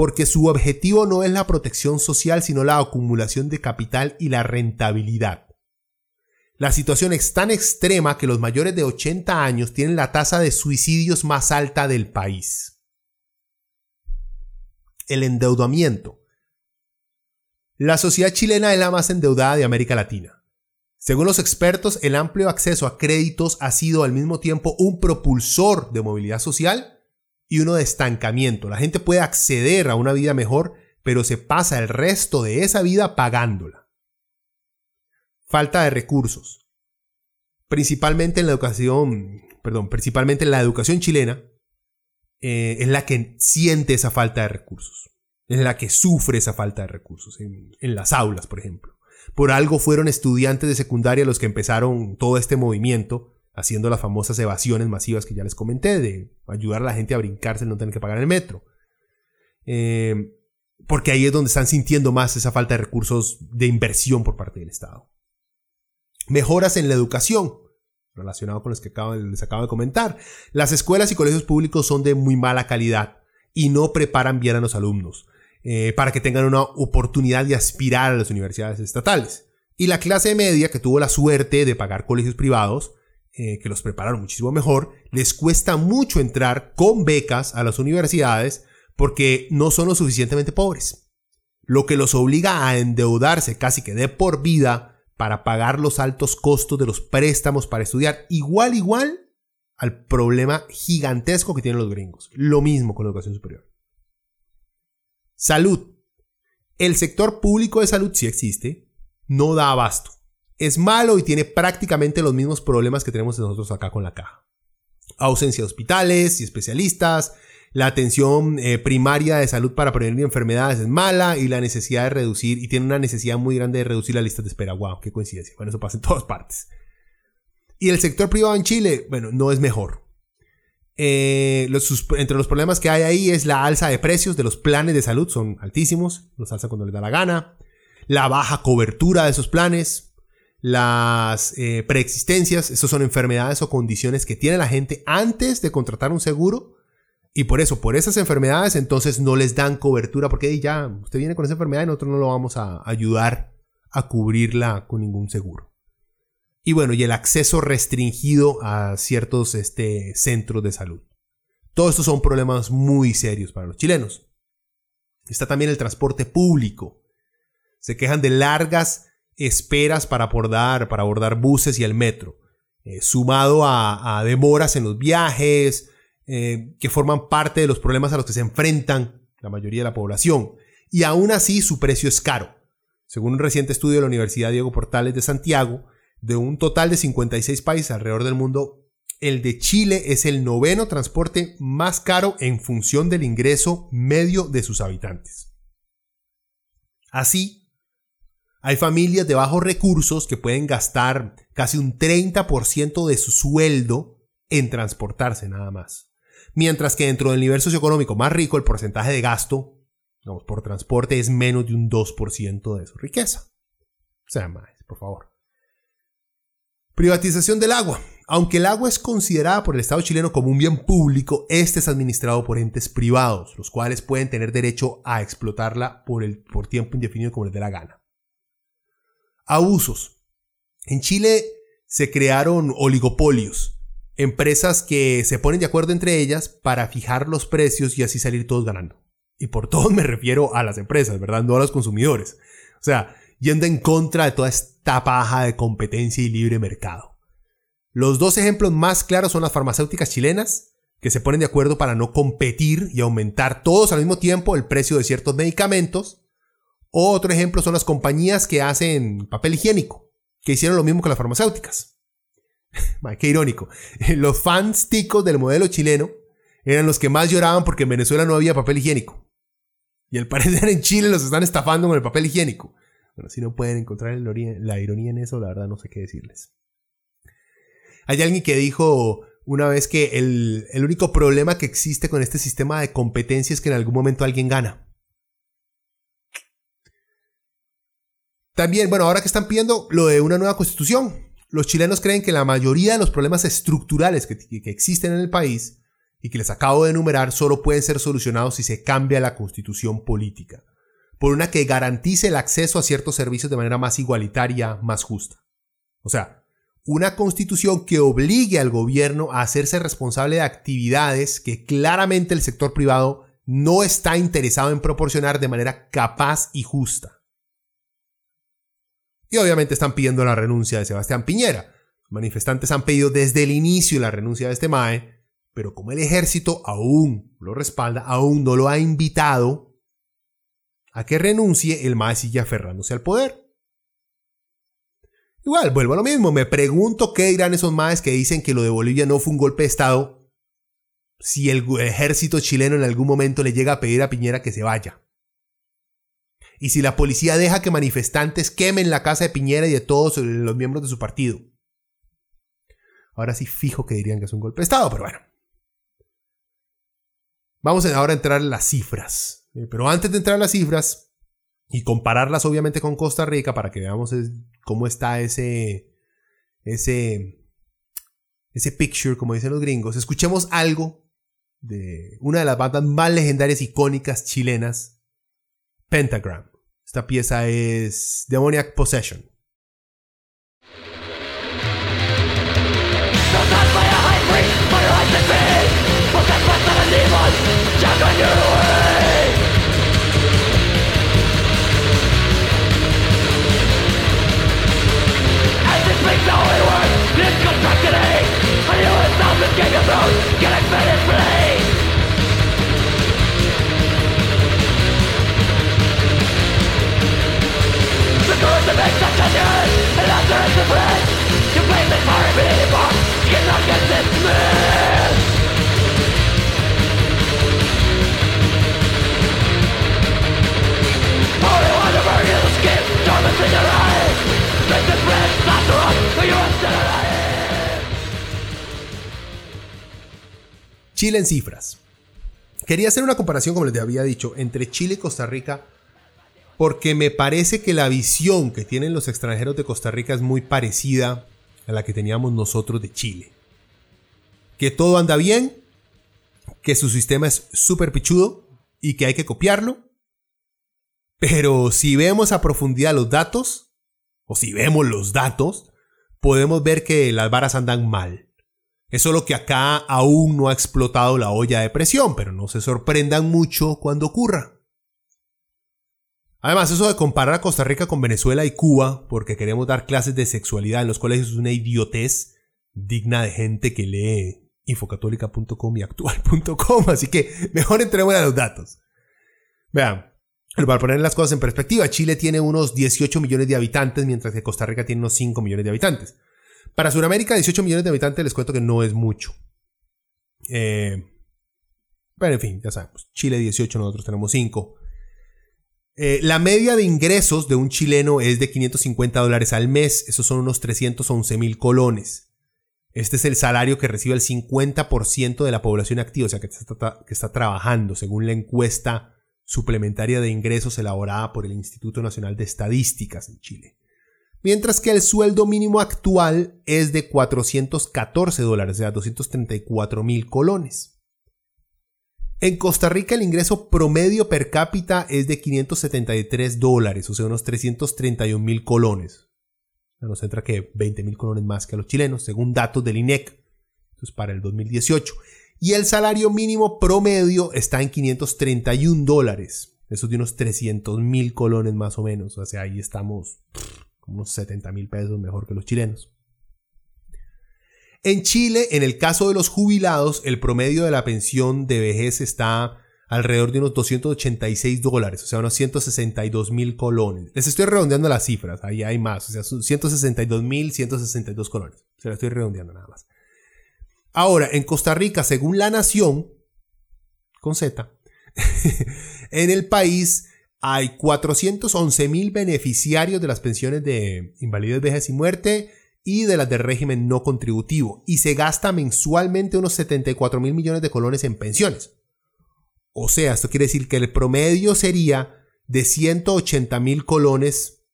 porque su objetivo no es la protección social, sino la acumulación de capital y la rentabilidad. La situación es tan extrema que los mayores de 80 años tienen la tasa de suicidios más alta del país. El endeudamiento. La sociedad chilena es la más endeudada de América Latina. Según los expertos, el amplio acceso a créditos ha sido al mismo tiempo un propulsor de movilidad social y uno de estancamiento. La gente puede acceder a una vida mejor, pero se pasa el resto de esa vida pagándola. Falta de recursos. Principalmente en la educación, perdón, principalmente en la educación chilena, eh, es la que siente esa falta de recursos. Es la que sufre esa falta de recursos, en, en las aulas, por ejemplo. Por algo fueron estudiantes de secundaria los que empezaron todo este movimiento haciendo las famosas evasiones masivas que ya les comenté, de ayudar a la gente a brincarse y no tener que pagar el metro. Eh, porque ahí es donde están sintiendo más esa falta de recursos de inversión por parte del Estado. Mejoras en la educación, relacionado con los que les acabo de comentar. Las escuelas y colegios públicos son de muy mala calidad y no preparan bien a los alumnos eh, para que tengan una oportunidad de aspirar a las universidades estatales. Y la clase media, que tuvo la suerte de pagar colegios privados, eh, que los prepararon muchísimo mejor, les cuesta mucho entrar con becas a las universidades porque no son lo suficientemente pobres. Lo que los obliga a endeudarse casi que de por vida para pagar los altos costos de los préstamos para estudiar, igual, igual al problema gigantesco que tienen los gringos. Lo mismo con la educación superior. Salud. El sector público de salud sí existe, no da abasto es malo y tiene prácticamente los mismos problemas que tenemos nosotros acá con la caja. Ausencia de hospitales y especialistas, la atención eh, primaria de salud para prevenir enfermedades es mala y la necesidad de reducir, y tiene una necesidad muy grande de reducir la lista de espera. ¡Wow! ¡Qué coincidencia! Bueno, eso pasa en todas partes. Y el sector privado en Chile, bueno, no es mejor. Eh, entre los problemas que hay ahí es la alza de precios de los planes de salud, son altísimos, los alza cuando les da la gana. La baja cobertura de esos planes, las eh, preexistencias, esas son enfermedades o condiciones que tiene la gente antes de contratar un seguro. Y por eso, por esas enfermedades, entonces no les dan cobertura porque ya usted viene con esa enfermedad y nosotros no lo vamos a ayudar a cubrirla con ningún seguro. Y bueno, y el acceso restringido a ciertos este, centros de salud. Todos estos son problemas muy serios para los chilenos. Está también el transporte público. Se quejan de largas esperas para abordar, para abordar buses y el metro, eh, sumado a, demoras en los viajes, eh, que forman parte de los problemas a los que se enfrentan la mayoría de la población. Y aún así su precio es caro. Según un reciente estudio de la Universidad Diego Portales de Santiago, de un total de 56 países alrededor del mundo, el de Chile es el noveno transporte más caro en función del ingreso medio de sus habitantes. Así, hay familias de bajos recursos que pueden gastar casi un 30% de su sueldo en transportarse nada más. Mientras que dentro del nivel socioeconómico más rico el porcentaje de gasto por transporte es menos de un 2% de su riqueza. O sea, más, por favor. Privatización del agua. Aunque el agua es considerada por el Estado chileno como un bien público, este es administrado por entes privados, los cuales pueden tener derecho a explotarla por, el, por tiempo indefinido como les dé la gana. Abusos. En Chile se crearon oligopolios, empresas que se ponen de acuerdo entre ellas para fijar los precios y así salir todos ganando. Y por todos me refiero a las empresas, ¿verdad? No a los consumidores. O sea, yendo en contra de toda esta paja de competencia y libre mercado. Los dos ejemplos más claros son las farmacéuticas chilenas, que se ponen de acuerdo para no competir y aumentar todos al mismo tiempo el precio de ciertos medicamentos, otro ejemplo son las compañías que hacen papel higiénico, que hicieron lo mismo que las farmacéuticas. Qué irónico. Los fans ticos del modelo chileno eran los que más lloraban porque en Venezuela no había papel higiénico. Y al parecer en Chile los están estafando con el papel higiénico. Bueno, si no pueden encontrar la ironía en eso, la verdad no sé qué decirles. Hay alguien que dijo una vez que el, el único problema que existe con este sistema de competencia es que en algún momento alguien gana. También, bueno, ahora que están pidiendo lo de una nueva constitución, los chilenos creen que la mayoría de los problemas estructurales que, que, existen en el país y que les acabo de enumerar solo pueden ser solucionados si se cambia la constitución política, por una que garantice el acceso a ciertos servicios de manera más igualitaria, más justa. O sea, una constitución que obligue al gobierno a hacerse responsable de actividades que claramente el sector privado no está interesado en proporcionar de manera capaz y justa. Y obviamente están pidiendo la renuncia de Sebastián Piñera. Los manifestantes han pedido desde el inicio la renuncia de este MAE, pero como el ejército aún lo respalda, aún no lo ha invitado a que renuncie, el MAE sigue aferrándose al poder. Igual, vuelvo a lo mismo, me pregunto qué dirán esos MAES que dicen que lo de Bolivia no fue un golpe de Estado si el ejército chileno en algún momento le llega a pedir a Piñera que se vaya. Y si la policía deja que manifestantes quemen la casa de Piñera y de todos los miembros de su partido. Ahora sí fijo que dirían que es un golpe de Estado, pero bueno. Vamos ahora a entrar en las cifras. Eh, pero antes de entrar a las cifras y compararlas obviamente con Costa Rica para que veamos cómo está ese, ese, ese picture, como dicen los gringos, escuchemos algo de una de las bandas más legendarias icónicas chilenas, Pentagram. Esta pieza es Demoniac Possession. Chile en cifras. Quería hacer una comparación, como les había dicho, entre Chile y Costa Rica porque me parece que la visión que tienen los extranjeros de Costa Rica es muy parecida a la que teníamos nosotros de Chile. Que todo anda bien, que su sistema es súper pichudo y que hay que copiarlo. Pero si vemos a profundidad los datos, o si vemos los datos, podemos ver que las varas andan mal. Es solo que acá aún no ha explotado la olla de presión, pero no se sorprendan mucho cuando ocurra. Además, eso de comparar a Costa Rica con Venezuela y Cuba, porque queremos dar clases de sexualidad en los colegios, es una idiotez digna de gente que lee infocatólica.com y actual.com. Así que mejor entremos a los datos. Vean, para poner las cosas en perspectiva, Chile tiene unos 18 millones de habitantes, mientras que Costa Rica tiene unos 5 millones de habitantes. Para Sudamérica, 18 millones de habitantes les cuento que no es mucho. Eh, pero en fin, ya sabemos. Chile 18, nosotros tenemos 5. Eh, la media de ingresos de un chileno es de 550 dólares al mes, esos son unos 311 mil colones. Este es el salario que recibe el 50% de la población activa, o sea, que está, que está trabajando, según la encuesta suplementaria de ingresos elaborada por el Instituto Nacional de Estadísticas en Chile. Mientras que el sueldo mínimo actual es de 414 dólares, o sea, 234 mil colones. En Costa Rica el ingreso promedio per cápita es de 573 dólares, o sea, unos 331 mil colones. Nos entra que 20 mil colones más que a los chilenos, según datos del INEC. Esto es para el 2018. Y el salario mínimo promedio está en 531 dólares. Eso de unos 300 mil colones más o menos. O sea, ahí estamos como unos 70 mil pesos mejor que los chilenos. En Chile, en el caso de los jubilados, el promedio de la pensión de vejez está alrededor de unos 286 dólares, o sea, unos 162 mil colones. Les estoy redondeando las cifras, ahí hay más, o sea, son 162 mil 162 colones. Se las estoy redondeando nada más. Ahora, en Costa Rica, según la nación, con Z, en el país hay 411 mil beneficiarios de las pensiones de invalidez, vejez y muerte y de las del régimen no contributivo. Y se gasta mensualmente unos 74 mil millones de colones en pensiones. O sea, esto quiere decir que el promedio sería de 180 mil colones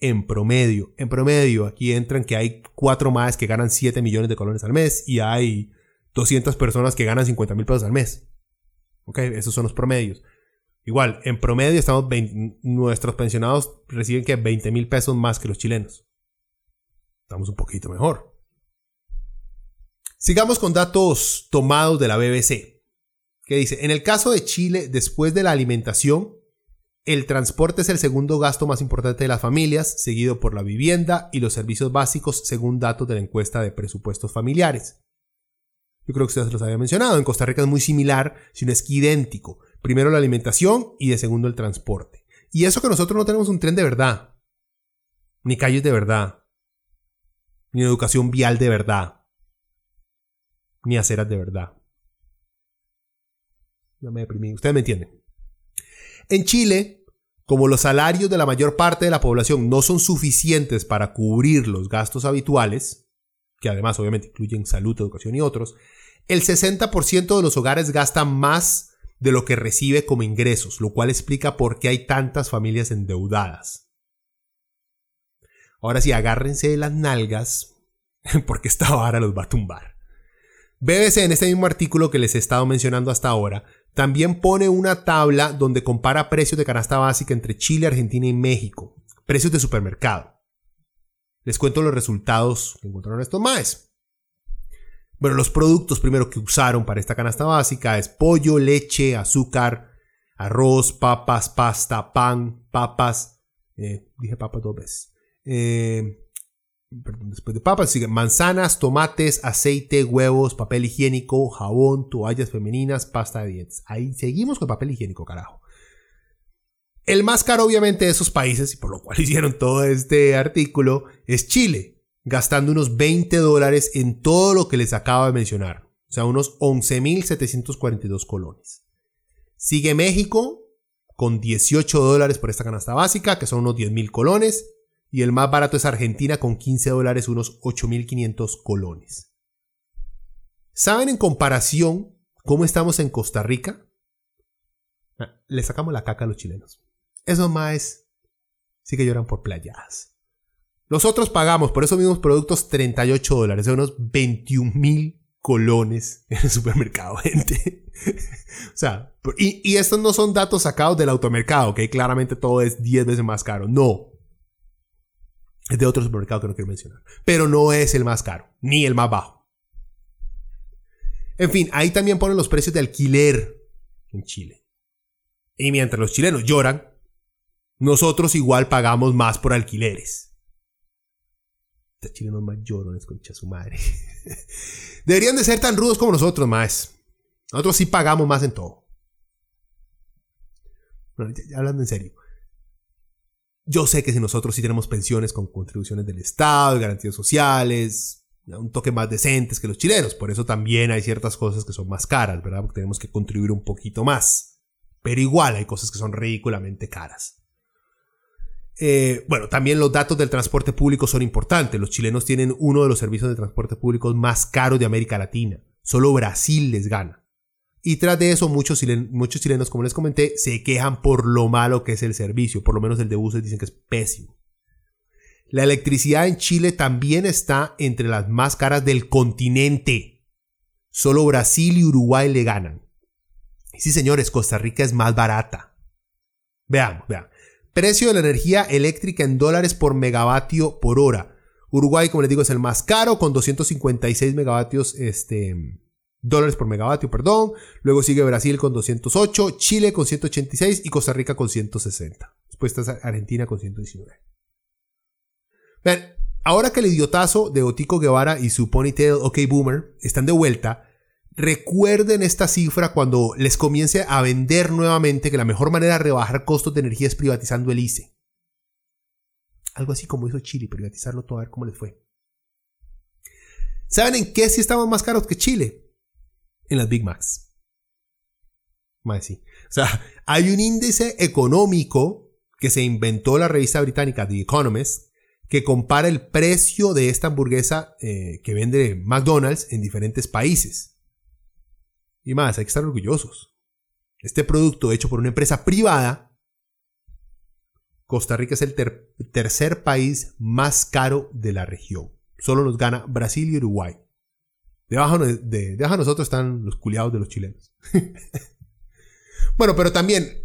en promedio. En promedio, aquí entran que hay cuatro más que ganan 7 millones de colones al mes y hay 200 personas que ganan 50 mil pesos al mes. Ok, esos son los promedios. Igual, en promedio estamos nuestros pensionados reciben que 20 mil pesos más que los chilenos. Estamos un poquito mejor. Sigamos con datos tomados de la BBC. Que dice, en el caso de Chile, después de la alimentación, el transporte es el segundo gasto más importante de las familias, seguido por la vivienda y los servicios básicos, según datos de la encuesta de presupuestos familiares. Yo creo que ustedes los había mencionado. En Costa Rica es muy similar, si no es que idéntico. Primero la alimentación y de segundo el transporte. Y eso que nosotros no tenemos un tren de verdad. Ni calles de verdad. Ni educación vial de verdad. Ni aceras de verdad. Ya me deprimí. Ustedes me entienden. En Chile, como los salarios de la mayor parte de la población no son suficientes para cubrir los gastos habituales, que además obviamente incluyen salud, educación y otros, el 60% de los hogares gastan más de lo que recibe como ingresos, lo cual explica por qué hay tantas familias endeudadas. Ahora sí, agárrense de las nalgas, porque esta vara los va a tumbar. BBC en este mismo artículo que les he estado mencionando hasta ahora, también pone una tabla donde compara precios de canasta básica entre Chile, Argentina y México, precios de supermercado. Les cuento los resultados que encontraron estos más. Bueno, los productos primero que usaron para esta canasta básica es pollo, leche, azúcar, arroz, papas, pasta, pan, papas. Eh, dije papas dos veces. Eh, después de papas siguen manzanas, tomates, aceite, huevos, papel higiénico, jabón, toallas femeninas, pasta de dientes. Ahí seguimos con papel higiénico, carajo. El más caro obviamente de esos países, y por lo cual hicieron todo este artículo, es Chile, gastando unos 20 dólares en todo lo que les acabo de mencionar, o sea, unos 11.742 colones. Sigue México con 18 dólares por esta canasta básica, que son unos 10.000 colones, y el más barato es Argentina con 15 dólares, unos 8.500 colones. ¿Saben en comparación cómo estamos en Costa Rica? Ah, le sacamos la caca a los chilenos. Esos más sí que lloran por playas. Nosotros pagamos por esos mismos productos 38 dólares, de unos 21 mil colones en el supermercado, gente. o sea, y, y, estos no son datos sacados del automercado, que claramente todo es 10 veces más caro. No. De otro supermercado que no quiero mencionar. Pero no es el más caro, ni el más bajo. En fin, ahí también ponen los precios de alquiler en Chile. Y mientras los chilenos lloran, nosotros igual pagamos más por alquileres. Estos chilenos más llorones, concha su madre. Deberían de ser tan rudos como nosotros, más. Nosotros sí pagamos más en todo. Hablando en serio. Yo sé que si nosotros sí tenemos pensiones con contribuciones del Estado, garantías sociales, un toque más decentes que los chilenos. Por eso también hay ciertas cosas que son más caras, ¿verdad? Porque tenemos que contribuir un poquito más. Pero igual hay cosas que son ridículamente caras. Eh, bueno, también los datos del transporte público son importantes. Los chilenos tienen uno de los servicios de transporte público más caros de América Latina. Solo Brasil les gana. Y tras de eso, muchos muchos chilenos, como les comenté, se quejan por lo malo que es el servicio. Por lo menos el de buses dicen que es pésimo. La electricidad en Chile también está entre las más caras del continente. Solo Brasil y Uruguay le ganan. Sí, señores, Costa Rica es más barata. Veamos, veamos. Precio de la energía eléctrica en dólares por megavatio por hora. Uruguay, como les digo, es el más caro con 256 megavatios, este, dólares por megavatio, perdón. Luego sigue Brasil con 208, Chile con 186 y Costa Rica con 160. Después está Argentina con 119. Vean, ahora que el idiotazo de Otico Guevara y su ponytail OK Boomer están de vuelta, Recuerden esta cifra cuando les comience a vender nuevamente que la mejor manera de rebajar costos de energía es privatizando el ICE. Algo así como hizo Chile, privatizarlo todo, a ver cómo les fue. ¿Saben en qué sí estamos más caros que Chile? En las Big Macs. Más sí. O sea, hay un índice económico que se inventó la revista británica The Economist que compara el precio de esta hamburguesa eh, que vende McDonald's en diferentes países. Y más, hay que estar orgullosos. Este producto hecho por una empresa privada, Costa Rica es el tercer país más caro de la región. Solo nos gana Brasil y Uruguay. Debajo de, de nosotros están los culiados de los chilenos. bueno, pero también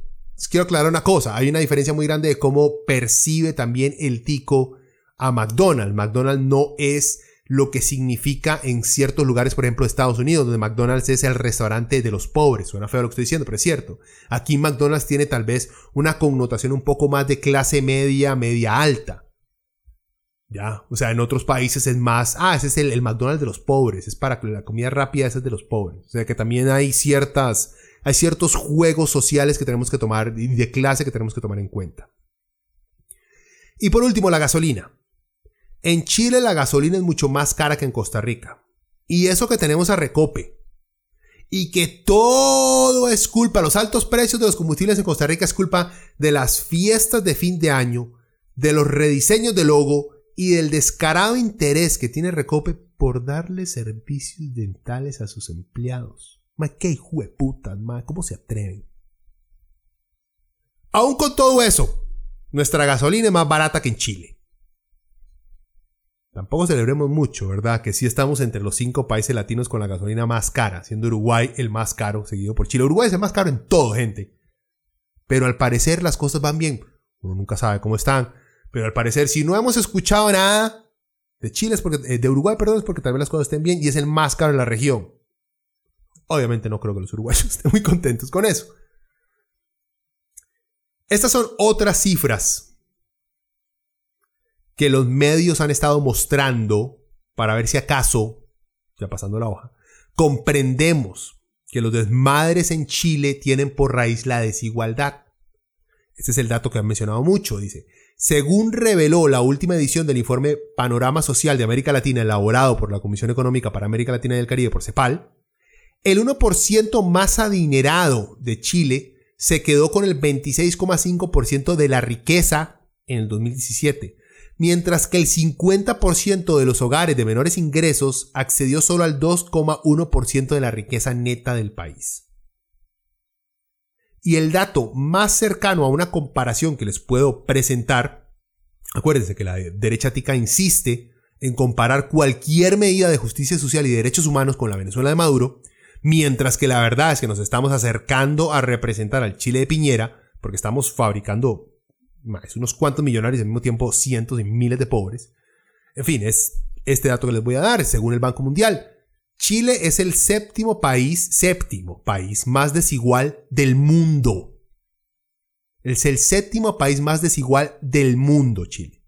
quiero aclarar una cosa. Hay una diferencia muy grande de cómo percibe también el tico a McDonald's. McDonald's no es lo que significa en ciertos lugares, por ejemplo, Estados Unidos, donde McDonald's es el restaurante de los pobres. Suena feo lo que estoy diciendo, pero es cierto. Aquí McDonald's tiene tal vez una connotación un poco más de clase media, media alta. Ya, o sea, en otros países es más, ah, ese es el, McDonald's de los pobres, es para la comida rápida, ese es de los pobres. O sea, que también hay ciertas, hay ciertos juegos sociales que tenemos que tomar y de clase que tenemos que tomar en cuenta. Y por último, la gasolina. En Chile la gasolina es mucho más cara que en Costa Rica. Y eso que tenemos a Recope. Y que todo es culpa, los altos precios de los combustibles en Costa Rica es culpa de las fiestas de fin de año, de los rediseños de logo y del descarado interés que tiene Recope por darle servicios dentales a sus empleados. Ma, qué hijo de puta, ¿cómo se atreven? Aún con todo eso, nuestra gasolina es más barata que en Chile. Tampoco celebremos mucho, ¿verdad? Que sí estamos entre los cinco países latinos con la gasolina más cara, siendo Uruguay el más caro, seguido por Chile. Uruguay es el más caro en todo, gente. Pero al parecer las cosas van bien. Uno nunca sabe cómo están. Pero al parecer, si no hemos escuchado nada de Chile, es porque, eh, de Uruguay, perdón, es porque tal vez las cosas estén bien y es el más caro en la región. Obviamente no creo que los uruguayos estén muy contentos con eso. Estas son otras cifras que los medios han estado mostrando para ver si acaso, ya pasando la hoja, comprendemos que los desmadres en Chile tienen por raíz la desigualdad. Este es el dato que han mencionado mucho, dice. Según reveló la última edición del informe Panorama Social de América Latina elaborado por la Comisión Económica para América Latina y el Caribe por CEPAL, el 1% más adinerado de Chile se quedó con el 26,5% de la riqueza en el 2017, mientras que el 50% de los hogares de menores ingresos accedió solo al 2,1% de la riqueza neta del país. Y el dato más cercano a una comparación que les puedo presentar, acuérdense que la derecha tica insiste en comparar cualquier medida de justicia social y derechos humanos con la Venezuela de Maduro, mientras que la verdad es que nos estamos acercando a representar al Chile de Piñera, porque estamos fabricando más unos cuantos millonarios y al mismo tiempo cientos y miles de pobres. En fin, es este dato que les voy a dar, según el Banco Mundial. Chile es el séptimo país, séptimo país más desigual del mundo. Es el séptimo país más desigual del mundo, Chile.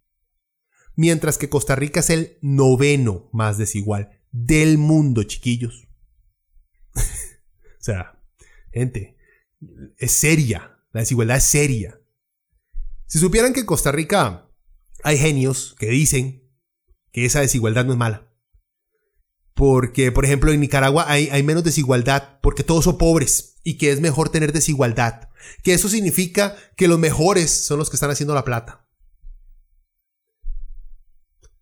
Mientras que Costa Rica es el noveno más desigual del mundo, chiquillos. o sea, gente, es seria. La desigualdad es seria. Si supieran que en Costa Rica hay genios que dicen que esa desigualdad no es mala. Porque, por ejemplo, en Nicaragua hay, menos desigualdad porque todos son pobres y que es mejor tener desigualdad. Que eso significa que los mejores son los que están haciendo la plata.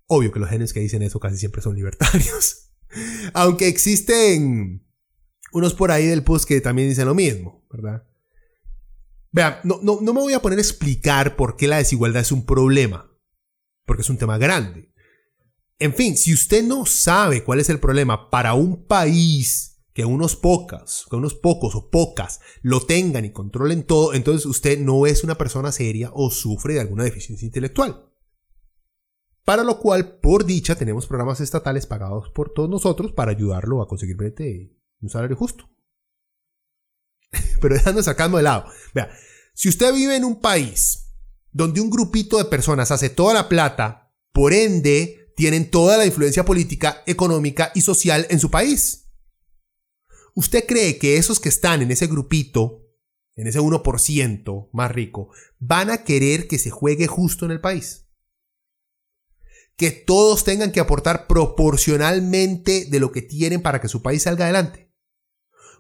Obvio que los genios que dicen eso casi siempre son libertarios. Aunque existen unos por ahí del post que también dicen lo mismo, ¿verdad? Vean, no, no, me voy a poner a explicar por qué la desigualdad es un problema, porque es un tema grande. En fin, si usted no sabe cuál es el problema para un país que unos pocas, que unos pocos o pocas lo tengan y controlen todo, entonces usted no es una persona seria o sufre de alguna deficiencia intelectual. Para lo cual, por dicha, tenemos programas estatales pagados por todos nosotros para ayudarlo a conseguir un salario justo. pero dejando sacando de lado. Vea, si usted vive en un país donde un grupito de personas hace toda la plata, por ende, tienen toda la influencia política, económica y social en su país. ¿Usted cree que esos que están en ese grupito, en ese 1% más rico, van a querer que se juegue justo en el país? Que todos tengan que aportar proporcionalmente de lo que tienen para que su país salga adelante.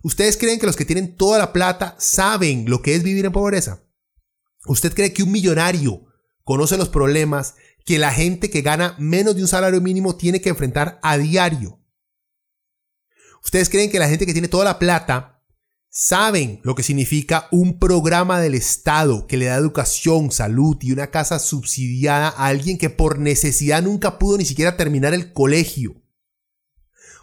¿Ustedes creen que los que tienen toda la plata saben lo que es vivir en pobreza? ¿Usted cree que un millonario conoce los problemas que la gente que gana menos de un salario mínimo tiene que enfrentar a diario? ¿Ustedes creen que la gente que tiene toda la plata saben lo que significa un programa del Estado que le da educación, salud y una casa subsidiada a alguien que por necesidad nunca pudo ni siquiera terminar el colegio?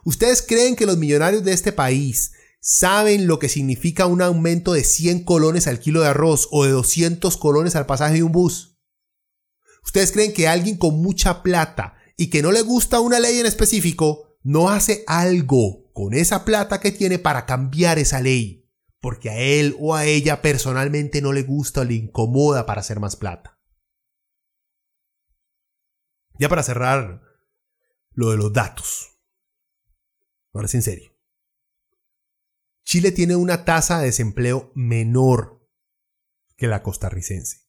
¿Ustedes creen que los millonarios de este país saben lo que significa un aumento de 100 colones al kilo de arroz o de 200 colones al pasaje de un bus? ¿Ustedes creen que alguien con mucha plata y que no le gusta una ley en específico no hace algo con esa plata que tiene para cambiar esa ley? Porque a él o a ella personalmente no le gusta o le incomoda para hacer más plata. Ya para cerrar lo de los datos. Ahora es en serio. Chile tiene una tasa de desempleo menor que la costarricense.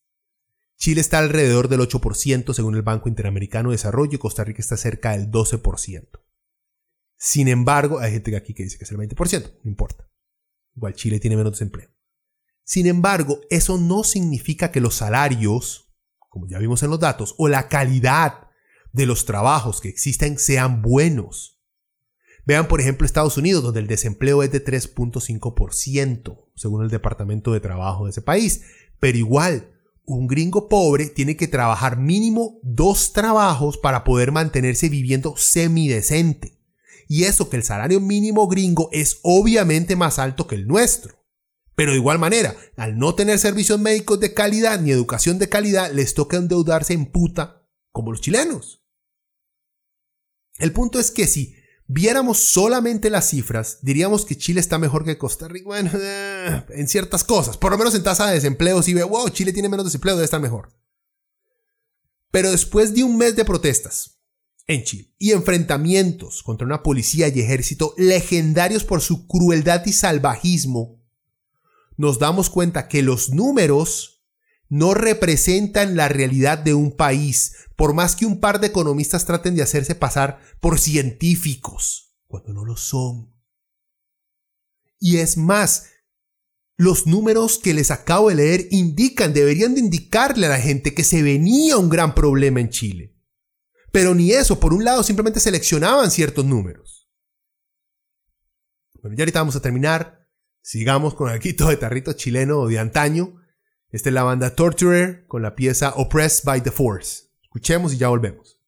Chile está alrededor del 8% según el Banco Interamericano de Desarrollo y Costa Rica está cerca del 12%. Sin embargo, hay gente aquí que dice que es el 20%, no importa. Igual Chile tiene menos desempleo. Sin embargo, eso no significa que los salarios, como ya vimos en los datos, o la calidad de los trabajos que existen sean buenos. Vean, por ejemplo, Estados Unidos, donde el desempleo es de 3.5%, según el Departamento de Trabajo de ese país. Pero igual, un gringo pobre tiene que trabajar mínimo dos trabajos para poder mantenerse viviendo semidecente. Y eso que el salario mínimo gringo es obviamente más alto que el nuestro. Pero de igual manera, al no tener servicios médicos de calidad ni educación de calidad, les toca endeudarse en puta como los chilenos. El punto es que si viéramos solamente las cifras, diríamos que Chile está mejor que Costa Rica. Bueno, en ciertas cosas. Por lo menos en tasa de desempleo, si ve, wow, Chile tiene menos desempleo, debe estar mejor. Pero después de un mes de protestas en Chile y enfrentamientos contra una policía y ejército legendarios por su crueldad y salvajismo, nos damos cuenta que los números no representan la realidad de un país, por más que un par de economistas traten de hacerse pasar por científicos, cuando no lo son. Y es más, los números que les acabo de leer indican, deberían de indicarle a la gente que se venía un gran problema en Chile. Pero ni eso, por un lado simplemente seleccionaban ciertos números. Bueno, ya ahorita vamos a terminar. Sigamos con el quito de tarrito chileno de antaño. Esta es la banda Torturer con la pieza Oppressed by the Force. Escuchemos y ya volvemos.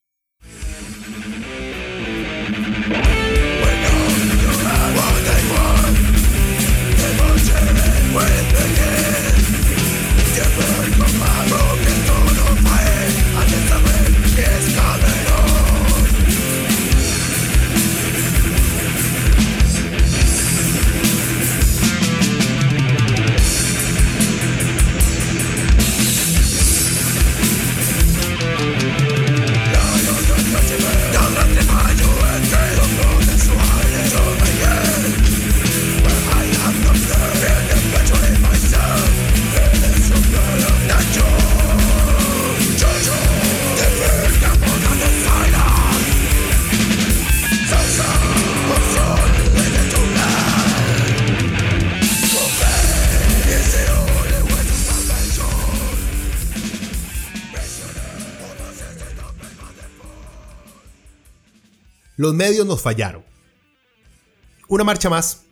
Los medios nos fallaron. Una marcha más.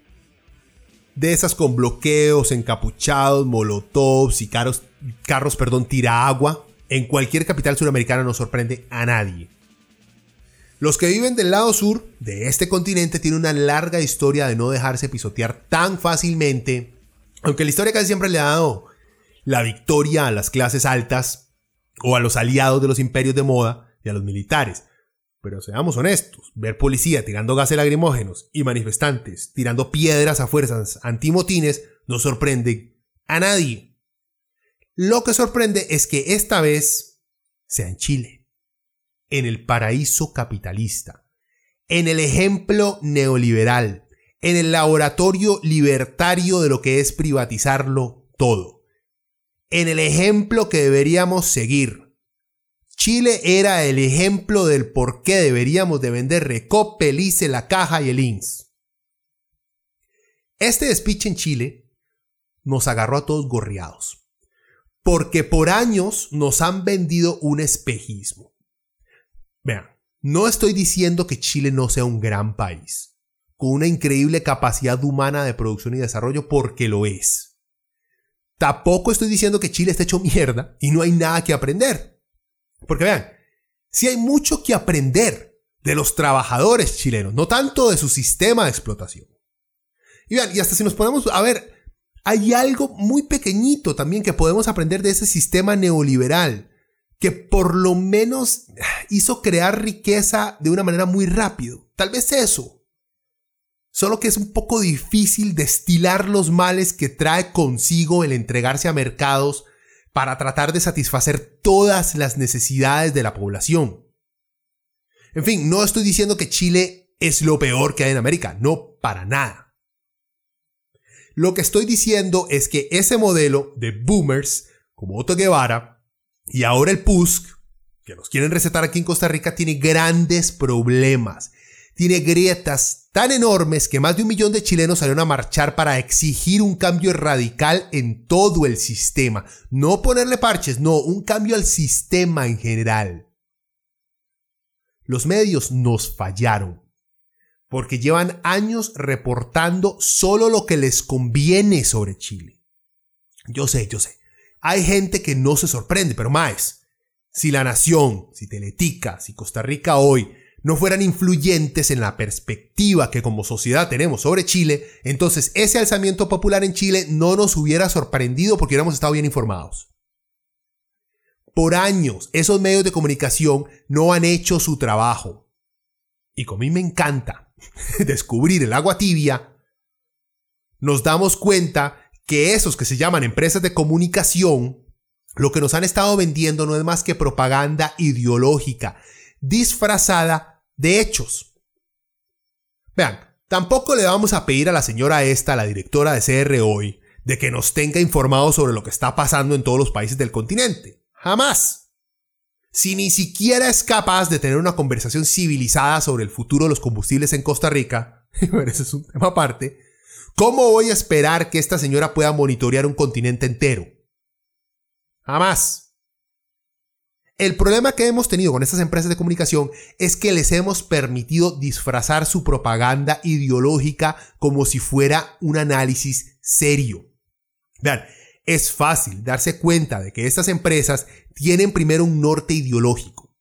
De esas con bloqueos, encapuchados, molotovs y carros, carros, perdón, tira agua. En cualquier capital suramericana no sorprende a nadie. Los que viven del lado sur de este continente tienen una larga historia de no dejarse pisotear tan fácilmente, aunque la historia casi siempre le ha dado la victoria a las clases altas o a los aliados de los imperios de moda y a los militares. Pero seamos honestos, ver policía tirando gases lacrimógenos y manifestantes tirando piedras a fuerzas antimotines no sorprende a nadie. Lo que sorprende es que esta vez sea en Chile, en el paraíso capitalista, en el ejemplo neoliberal, en el laboratorio libertario de lo que es privatizarlo todo, en el ejemplo que deberíamos seguir Chile era el ejemplo del por qué deberíamos de vender Recope, Lice, La Caja y el INS. Este despiche en Chile nos agarró a todos gorriados. Porque por años nos han vendido un espejismo. Vean, no estoy diciendo que Chile no sea un gran país, con una increíble capacidad humana de producción y desarrollo, porque lo es. Tampoco estoy diciendo que Chile esté hecho mierda y no hay nada que aprender. Porque vean, sí hay mucho que aprender de los trabajadores chilenos, no tanto de su sistema de explotación. Y vean, y hasta si nos ponemos a ver, hay algo muy pequeñito también que podemos aprender de ese sistema neoliberal, que por lo menos hizo crear riqueza de una manera muy rápido. Tal vez eso. Solo que es un poco difícil destilar los males que trae consigo el entregarse a mercados para tratar de satisfacer todas las necesidades de la población. En fin, no estoy diciendo que Chile es lo peor que hay en América, no para nada. Lo que estoy diciendo es que ese modelo de boomers, como Otto Guevara, y ahora el PUSC, que nos quieren recetar aquí en Costa Rica, tiene grandes problemas. Tiene grietas tan enormes que más de un millón de chilenos salieron a marchar para exigir un cambio radical en todo el sistema. No ponerle parches, no, un cambio al sistema en general. Los medios nos fallaron, porque llevan años reportando solo lo que les conviene sobre Chile. Yo sé, yo sé. Hay gente que no se sorprende, pero más, si La Nación, si Teletica, si Costa Rica hoy no fueran influyentes en la perspectiva que como sociedad tenemos sobre Chile, entonces ese alzamiento popular en Chile no nos hubiera sorprendido porque hubiéramos estado bien informados. Por años, esos medios de comunicación no han hecho su trabajo. Y como a mí me encanta descubrir el agua tibia, nos damos cuenta que esos que se llaman empresas de comunicación, lo que nos han estado vendiendo no es más que propaganda ideológica, disfrazada de hechos. Vean, tampoco le vamos a pedir a la señora esta, la directora de CR hoy, de que nos tenga informados sobre lo que está pasando en todos los países del continente. Jamás. Si ni siquiera es capaz de tener una conversación civilizada sobre el futuro de los combustibles en Costa Rica, ese es un tema aparte, ¿Cómo voy a esperar que esta señora pueda monitorear un continente entero? Jamás. El problema que hemos tenido con estas empresas de comunicación es que les hemos permitido disfrazar su propaganda ideológica como si fuera un análisis serio. Vean, es fácil darse cuenta de que estas empresas tienen primero un norte ideológico,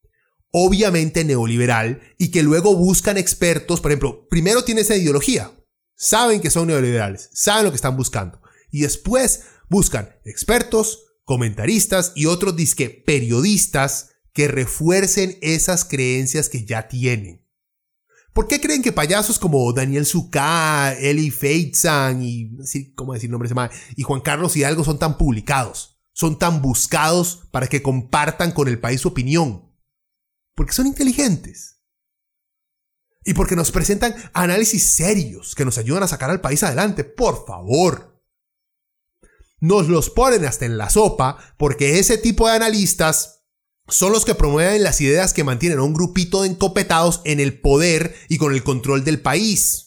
obviamente neoliberal, y que luego buscan expertos, por ejemplo, primero tiene esa ideología, saben que son neoliberales, saben lo que están buscando. Y después buscan expertos, comentaristas y otros disque periodistas que refuercen esas creencias que ya tienen. ¿Por qué creen que payasos como Daniel Zucá, Eli Feitzan y, ¿cómo decir nombres y Juan Carlos Hidalgo son tan publicados? Son tan buscados para que compartan con el país su opinión. Porque son inteligentes y porque nos presentan análisis serios que nos ayudan a sacar al país adelante. Por favor. Nos los ponen hasta en la sopa porque ese tipo de analistas son los que promueven las ideas que mantienen a un grupito de encopetados en el poder y con el control del país.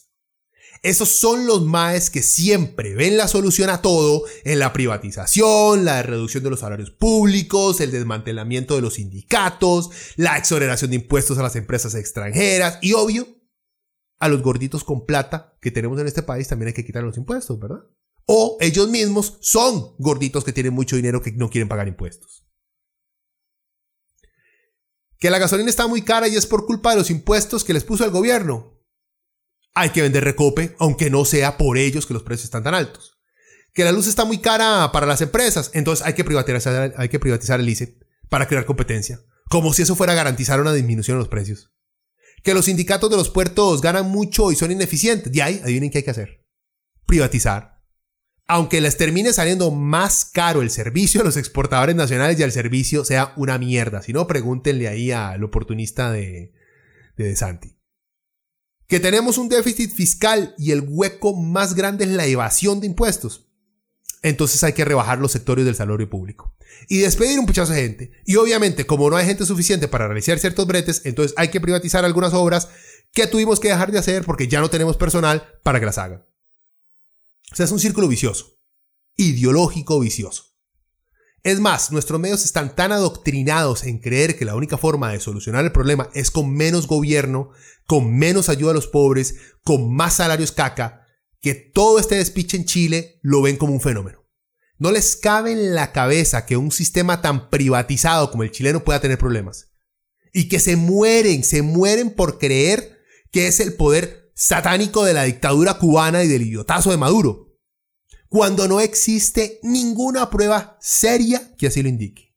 Esos son los maes que siempre ven la solución a todo en la privatización, la reducción de los salarios públicos, el desmantelamiento de los sindicatos, la exoneración de impuestos a las empresas extranjeras y obvio, a los gorditos con plata que tenemos en este país también hay que quitar los impuestos, ¿verdad? O ellos mismos son gorditos que tienen mucho dinero que no quieren pagar impuestos. Que la gasolina está muy cara y es por culpa de los impuestos que les puso el gobierno hay que vender recope, aunque no sea por ellos que los precios están tan altos. Que la luz está muy cara para las empresas, entonces hay que privatizar, hay que privatizar el ICE para crear competencia, como si eso fuera a garantizar una disminución de los precios. Que los sindicatos de los puertos ganan mucho y son ineficientes, de ahí adivinen qué hay que hacer. Privatizar. Aunque les termine saliendo más caro el servicio a los exportadores nacionales y el servicio sea una mierda. Si no, pregúntenle ahí al oportunista de, de, de Santi que tenemos un déficit fiscal y el hueco más grande es la evasión de impuestos. Entonces hay que rebajar los sectores del salario público y despedir un puchazo de gente. Y obviamente, como no hay gente suficiente para realizar ciertos bretes, entonces hay que privatizar algunas obras que tuvimos que dejar de hacer porque ya no tenemos personal para que las hagan. O sea, es un círculo vicioso, ideológico vicioso. Es más, nuestros medios están tan adoctrinados en creer que la única forma de solucionar el problema es con menos gobierno, con menos ayuda a los pobres, con más salarios caca, que todo este despiche en Chile lo ven como un fenómeno. No les cabe en la cabeza que un sistema tan privatizado como el chileno pueda tener problemas. Y que se mueren, se mueren por creer que es el poder satánico de la dictadura cubana y del idiotazo de Maduro cuando no existe ninguna prueba seria que así lo indique.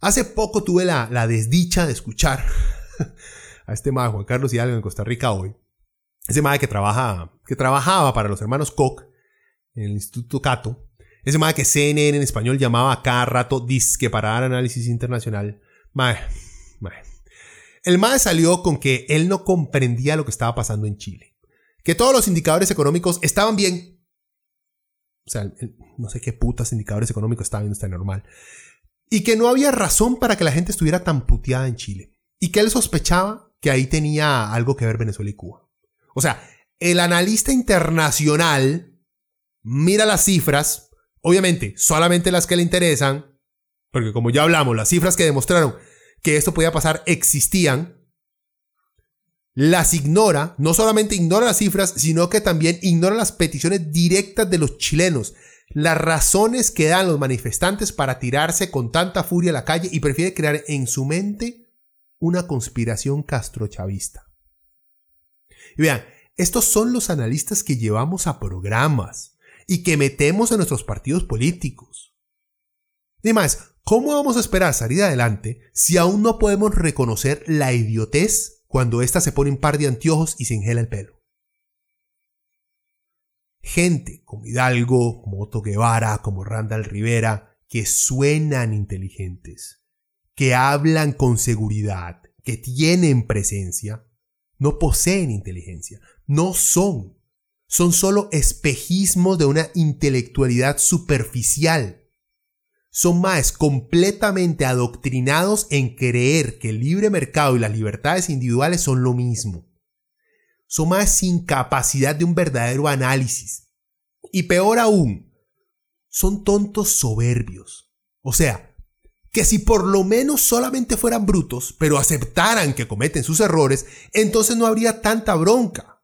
Hace poco tuve la, desdicha de escuchar a este mago Juan Carlos Hidalgo en Costa Rica hoy. Ese madre que, trabaja, que trabajaba para los hermanos Koch en el Instituto Cato. Ese madre que CNN en español llamaba a cada rato disque para dar análisis internacional. Madre, El madre salió con que él no comprendía lo que estaba pasando en Chile que todos los indicadores económicos estaban bien. O sea, no sé qué putas indicadores económicos estaban viendo, está normal. Y que no había razón para que la gente estuviera tan puteada en Chile. Y que él sospechaba que ahí tenía algo que ver Venezuela y Cuba. O sea, el analista internacional mira las cifras, obviamente solamente las que le interesan, porque como ya hablamos, las cifras que demostraron que esto podía pasar existían, las ignora, no solamente ignora las cifras, sino que también ignora las peticiones directas de los chilenos, las razones que dan los manifestantes para tirarse con tanta furia a la calle y prefiere crear en su mente una conspiración castrochavista. Y vean, estos son los analistas que llevamos a programas y que metemos en nuestros partidos políticos. Además, ¿cómo vamos a esperar salir adelante si aún no podemos reconocer la idiotez cuando ésta se pone un par de anteojos y se ingela el pelo. Gente como Hidalgo, como Otto Guevara, como Randall Rivera, que suenan inteligentes, que hablan con seguridad, que tienen presencia, no poseen inteligencia, no son. Son solo espejismos de una intelectualidad superficial son más completamente adoctrinados en creer que el libre mercado y las libertades individuales son lo mismo. Son más sin capacidad de un verdadero análisis. Y peor aún, son tontos soberbios. O sea, que si por lo menos solamente fueran brutos, pero aceptaran que cometen sus errores, entonces no habría tanta bronca.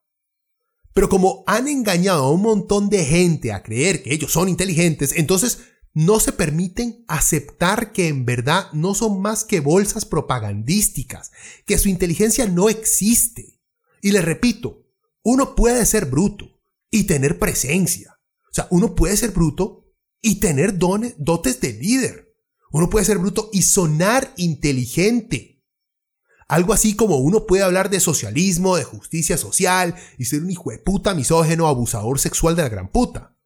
Pero como han engañado a un montón de gente a creer que ellos son inteligentes, entonces no se permiten aceptar que en verdad no son más que bolsas propagandísticas, que su inteligencia no existe. Y les repito, uno puede ser bruto y tener presencia. O sea, uno puede ser bruto y tener dones, dotes de líder. Uno puede ser bruto y sonar inteligente. Algo así como uno puede hablar de socialismo, de justicia social y ser un hijo de puta misógeno, abusador sexual de la gran puta.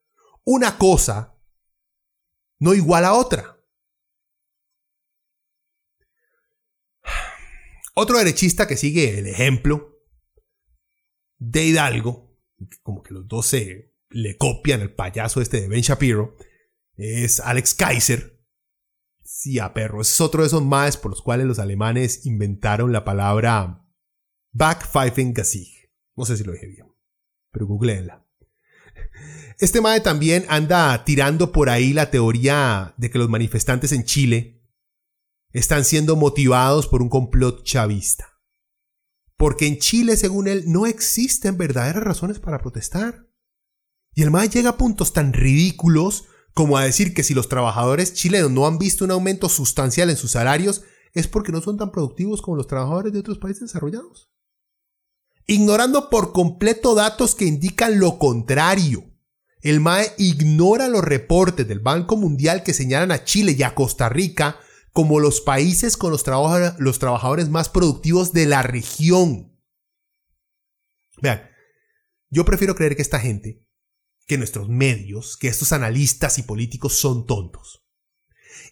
Una cosa no igual a otra. Otro derechista que sigue el ejemplo de Hidalgo, como que los dos se le copian el payaso este de Ben Shapiro, es Alex Kaiser. Sí, a perro, es otro de esos más por los cuales los alemanes inventaron la palabra Backpfeifen-Gesicht. No sé si lo dije bien, pero googleenla. Este mae también anda tirando por ahí la teoría de que los manifestantes en Chile están siendo motivados por un complot chavista. Porque en Chile, según él, no existen verdaderas razones para protestar. Y el mae llega a puntos tan ridículos como a decir que si los trabajadores chilenos no han visto un aumento sustancial en sus salarios, es porque no son tan productivos como los trabajadores de otros países desarrollados. Ignorando por completo datos que indican lo contrario. El MAE ignora los reportes del Banco Mundial que señalan a Chile y a Costa Rica como los países con los, trabajadores más productivos de la región. Vean, yo prefiero creer que esta gente, que nuestros medios, que estos analistas y políticos son tontos.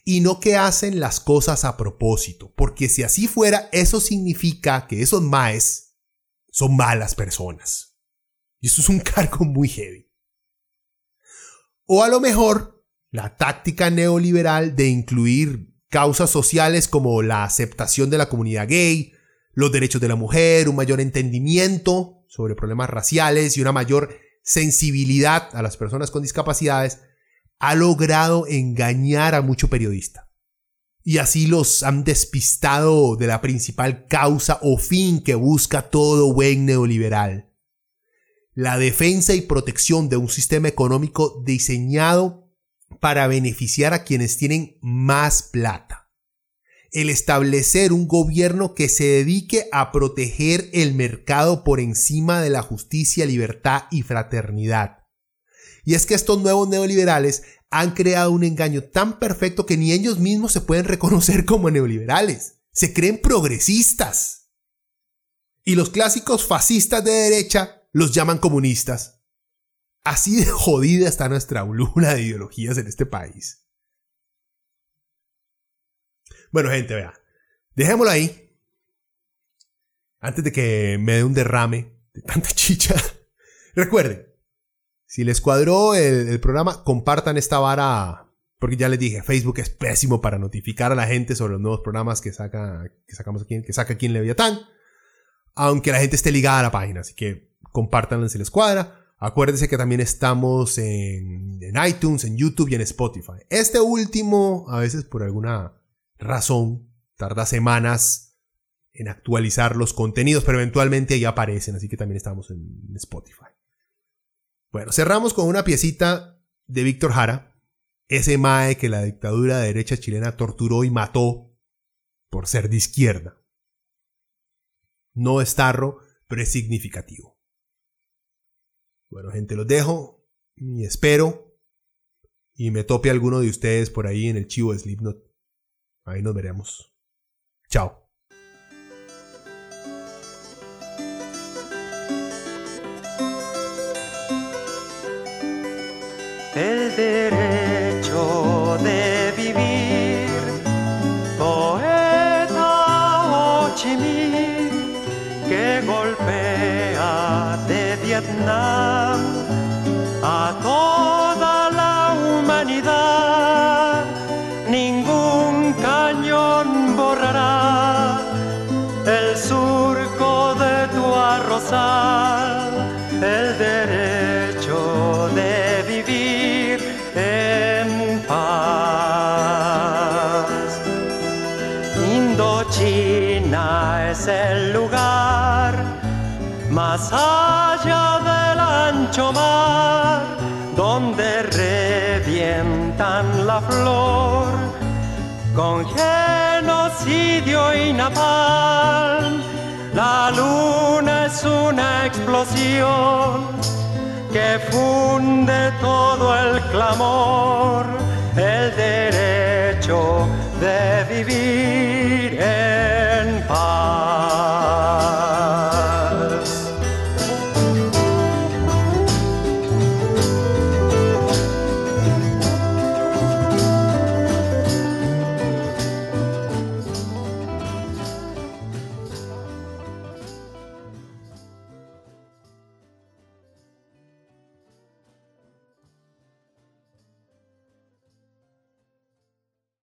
Y no que hacen las cosas a propósito, porque si así fuera, eso significa que esos maes son malas personas. Y eso es un cargo muy heavy. O a lo mejor la táctica neoliberal de incluir causas sociales como la aceptación de la comunidad gay, los derechos de la mujer, un mayor entendimiento sobre problemas raciales y una mayor sensibilidad a las personas con discapacidades, ha logrado engañar a mucho periodista. Y así los han despistado de la principal causa o fin que busca todo buen neoliberal. La defensa y protección de un sistema económico diseñado para beneficiar a quienes tienen más plata. El establecer un gobierno que se dedique a proteger el mercado por encima de la justicia, libertad y fraternidad. Y es que estos nuevos neoliberales han creado un engaño tan perfecto que ni ellos mismos se pueden reconocer como neoliberales. Se creen progresistas. Y los clásicos fascistas de derecha los llaman comunistas. Así de jodida está nuestra luna de ideologías en este país. Bueno, gente, vea. Dejémoslo ahí. Antes de que me dé un derrame de tanta chicha. Recuerden, si les cuadró el, programa, compartan esta vara. Porque ya les dije, Facebook es pésimo para notificar a la gente sobre los nuevos programas que, saca, que sacamos aquí, que saca aquí en Leviatán. Aunque la gente esté ligada a la página. Así que compartanlo si les cuadra. Acuérdense que también estamos en, en, iTunes, en YouTube y en Spotify. Este último, a veces por alguna razón, tarda semanas en actualizar los contenidos, pero eventualmente ya aparecen, así que también estamos en Spotify. Bueno, cerramos con una piecita de Víctor Jara, ese mae que la dictadura de derecha chilena torturó y mató por ser de izquierda. No es tarro, pero es significativo. Bueno, gente, los dejo y espero y me tope alguno de ustedes por ahí en el chivo de Slipknot. Ahí nos veremos. Chao. La luna es una explosión que funde todo el clamor, el derecho de vivir en paz.